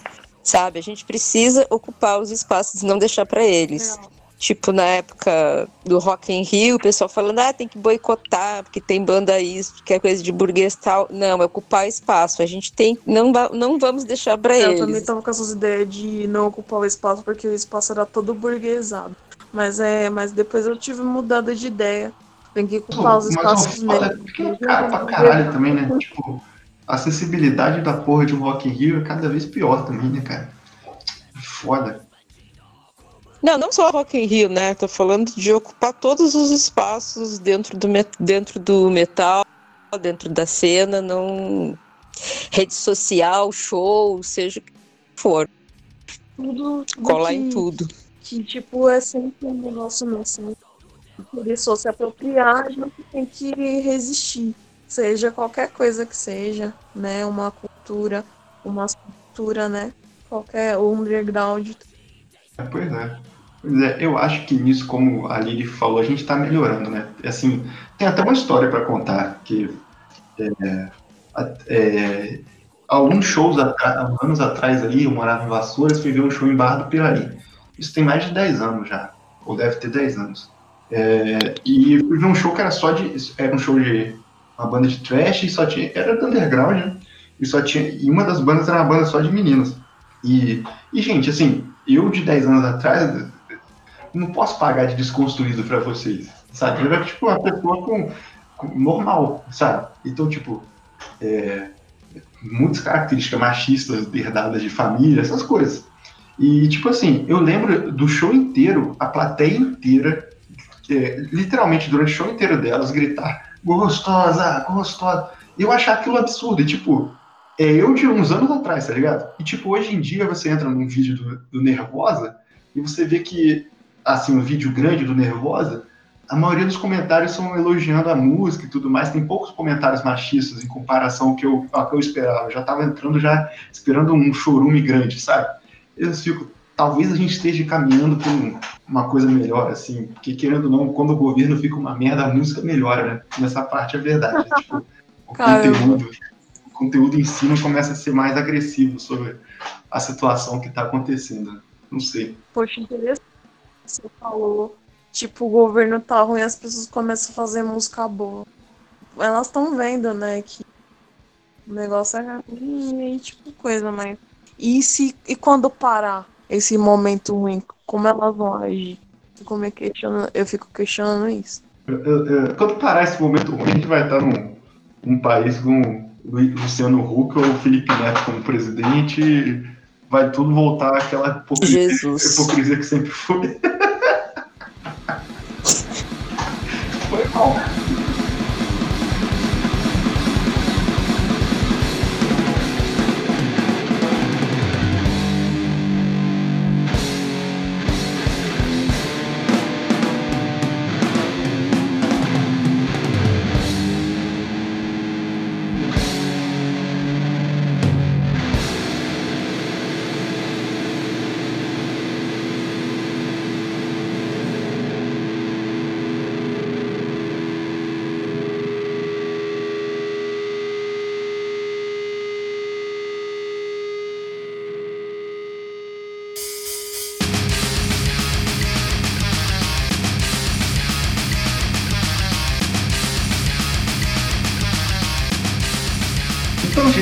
Sabe, a gente precisa ocupar os espaços e não deixar para eles. Não. Tipo, na época do Rock in Rio, o pessoal falando, ah, tem que boicotar, porque tem banda isso, que é coisa de burguês tal. Não, é ocupar espaço. A gente tem. Não, não vamos deixar pra eu eles. Eu também tava com essas ideias de não ocupar o espaço, porque o espaço era todo burguesado. Mas é, mas depois eu tive mudada de ideia. Tem que ocupar os espaços mesmo. Porque cara pra caralho também, né? Tipo, a acessibilidade da porra de um Rock in Rio é cada vez pior também, né, cara? Foda. Não, não só Rock in Rio, né? Tô falando de ocupar todos os espaços dentro do, dentro do metal, dentro da cena, não rede social, show, seja o que for. Tudo, tudo Colar que, em tudo. Que, tipo, é sempre um negócio nosso. Assim. Começou a se apropriar, a gente tem que resistir. Seja qualquer coisa que seja, né? Uma cultura, uma cultura, né? Qualquer underground. É, pois é. Pois é, eu acho que nisso, como a Lili falou, a gente está melhorando, né? Assim, tem até uma história para contar que é, é, alguns shows anos atrás ali, eu morava em Vassouras, fui ver um show em Barra do Piraí. Isso tem mais de 10 anos já, ou deve ter 10 anos. É, e fui ver um show que era só de. Era um show de uma banda de trash e só tinha. Era do underground, né? E só tinha. E uma das bandas era uma banda só de meninos. E, e gente, assim, eu de 10 anos atrás não posso pagar de desconstruído para vocês, sabe? Eu era tipo uma pessoa com, com normal, sabe? Então, tipo, é, muitas características machistas herdadas de família, essas coisas. E, tipo assim, eu lembro do show inteiro, a plateia inteira, é, literalmente durante o show inteiro delas, gritar gostosa, gostosa. Eu achar aquilo absurdo. E, tipo, é eu de uns anos atrás, tá ligado? E, tipo, hoje em dia você entra num vídeo do, do Nervosa e você vê que, assim, um vídeo grande do Nervosa, a maioria dos comentários são elogiando a música e tudo mais. Tem poucos comentários machistas em comparação ao que eu, ao que eu esperava. Eu já tava entrando já esperando um chorume grande, sabe? Eu fico, talvez a gente esteja caminhando para uma coisa melhor, assim, porque querendo ou não, quando o governo fica uma merda, a música melhora, né? Nessa parte é verdade. Né? tipo, o conteúdo, o conteúdo em si não começa a ser mais agressivo sobre a situação que está acontecendo. Não sei. Poxa, interessante. Você falou, tipo, o governo tá ruim, as pessoas começam a fazer música boa. Elas estão vendo, né, que o negócio é ruim e tipo coisa, mas. E se e quando parar? Esse momento ruim, como elas vão agir? Como é questiono, eu fico questionando isso. Quando parar esse momento ruim, a gente vai estar num, num país com Luciano Huck ou Felipe Neto como presidente e vai tudo voltar àquela hipocrisia, hipocrisia que sempre foi. Tchau. Então,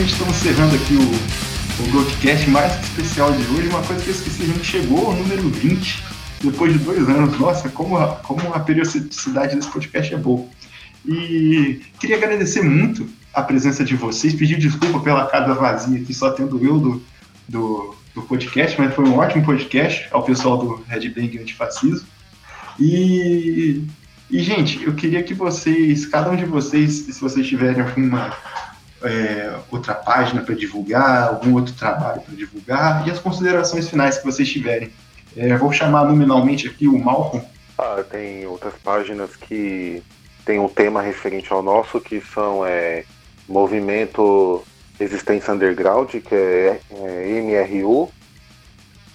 gente, estamos encerrando aqui o, o Broadcast mais que especial de hoje. Uma coisa que eu esqueci, a gente chegou ao número 20 depois de dois anos. Nossa, como a, como a periodicidade desse podcast é boa. E queria agradecer muito a presença de vocês, pedir desculpa pela casa vazia aqui, só tendo eu do, do, do podcast, mas foi um ótimo podcast ao pessoal do Red Bang Antifascismo. E, e, gente, eu queria que vocês, cada um de vocês, se vocês tiverem alguma é, outra página para divulgar, algum outro trabalho para divulgar, e as considerações finais que vocês tiverem. É, vou chamar nominalmente aqui o Malcolm. Ah, tem outras páginas que tem um tema referente ao nosso, que são é, Movimento Resistência Underground, que é, é MRU.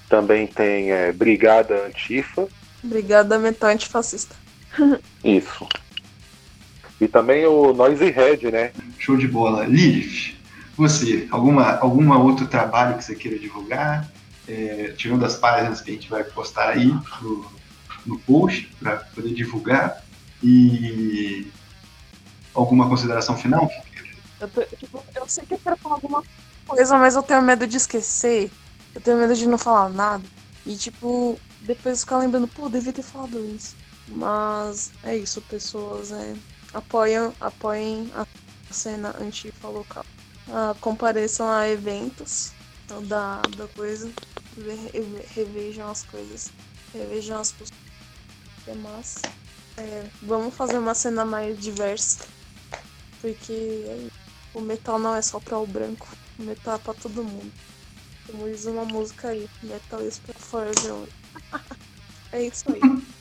Também tem é, Brigada Antifa. Brigada Mental Antifascista. Isso. E também o Noise Red, né? Show de bola. Lilith, você, alguma, alguma outro trabalho que você queira divulgar? É, tirando as páginas que a gente vai postar aí no, no post para poder divulgar. E alguma consideração final? Eu, tô, tipo, eu sei que eu quero falar alguma coisa, mas eu tenho medo de esquecer. Eu tenho medo de não falar nada. E, tipo, depois ficar lembrando, pô, devia ter falado isso. Mas é isso, pessoas. É, apoiam, apoiem a cena antifa local. Ah, compareçam a eventos da, da coisa. Re, revejam as coisas. Revejam as. Mas, é, vamos fazer uma cena mais diversa. Porque o metal não é só para o branco. O metal é pra todo mundo. Como diz uma música aí. Metal is for everyone. é isso aí.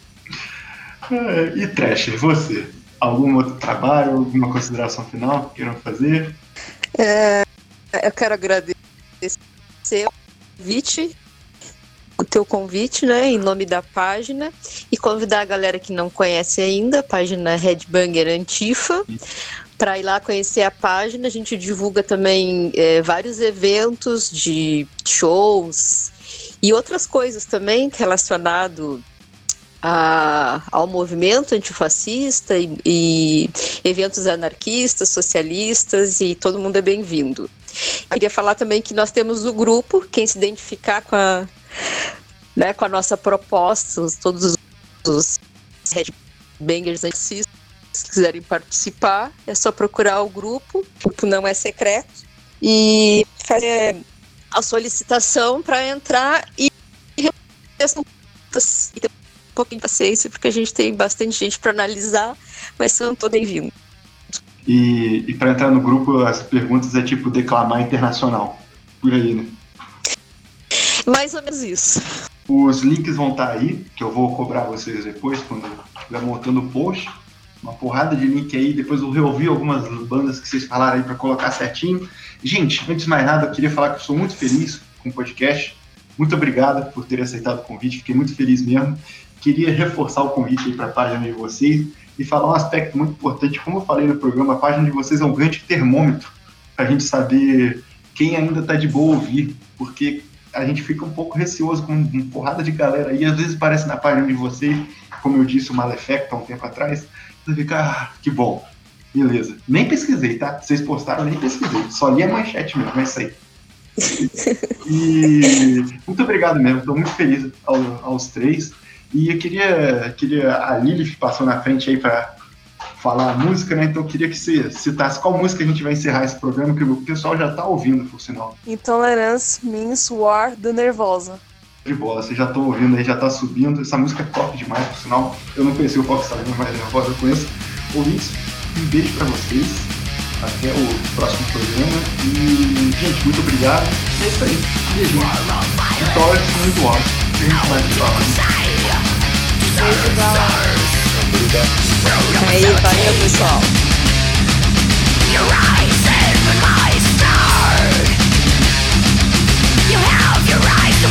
É, e Trash, você? Algum outro trabalho, alguma consideração final que queiram fazer? É, eu quero agradecer o convite, o teu convite, né, em nome da página, e convidar a galera que não conhece ainda, a página Headbanger Antifa, para ir lá conhecer a página. A gente divulga também é, vários eventos de shows e outras coisas também relacionado a, ao movimento antifascista e, e, eventos anarquistas, socialistas e todo mundo é bem-vindo. Queria falar também que nós temos o grupo, quem se identificar com a, né, com a nossa proposta, todos os headbangers antifascistas se quiserem participar, é só procurar o grupo, o grupo não é secreto, e fazer a solicitação para entrar e e um pouquinho de paciência, porque a gente tem bastante gente para analisar, mas são todos bem-vindos. E, e para entrar no grupo, as perguntas é tipo declamar internacional, por aí, né? Mais ou menos isso. Os links vão estar aí, que eu vou cobrar vocês depois, quando estiver montando o post uma porrada de link aí, depois eu reouvi algumas bandas que vocês falaram aí para colocar certinho. Gente, antes de mais nada, eu queria falar que eu sou muito feliz com o podcast. Muito obrigado por ter aceitado o convite, fiquei muito feliz mesmo. Queria reforçar o convite aí para a página de vocês e falar um aspecto muito importante. Como eu falei no programa, a página de vocês é um grande termômetro para a gente saber quem ainda está de boa ouvir, porque a gente fica um pouco receoso com uma porrada de galera aí. Às vezes parece na página de vocês, como eu disse, o Malefacto há um tempo atrás, você fica, ah, que bom. Beleza. Nem pesquisei, tá? Vocês postaram, nem pesquisei. Só li a manchete mesmo, mas isso aí. e muito obrigado mesmo, estou muito feliz ao, aos três. E eu queria, queria a Lilith passou na frente aí para falar a música, né? Então eu queria que você citasse qual música a gente vai encerrar esse programa, que o pessoal já está ouvindo, por sinal. Intolerance Means War, do Nervosa. De bola, vocês já estão ouvindo aí, já está subindo. Essa música é top demais, por sinal. Eu não conheci o Fox Salino, mas Nervosa eu conheço. Ouvintes, um beijo para vocês. Até o próximo programa. E, gente, muito obrigado. É isso aí. Gente, vitórias muito altas. A gente vai 谁不知道啊？没反应不少。You have your right to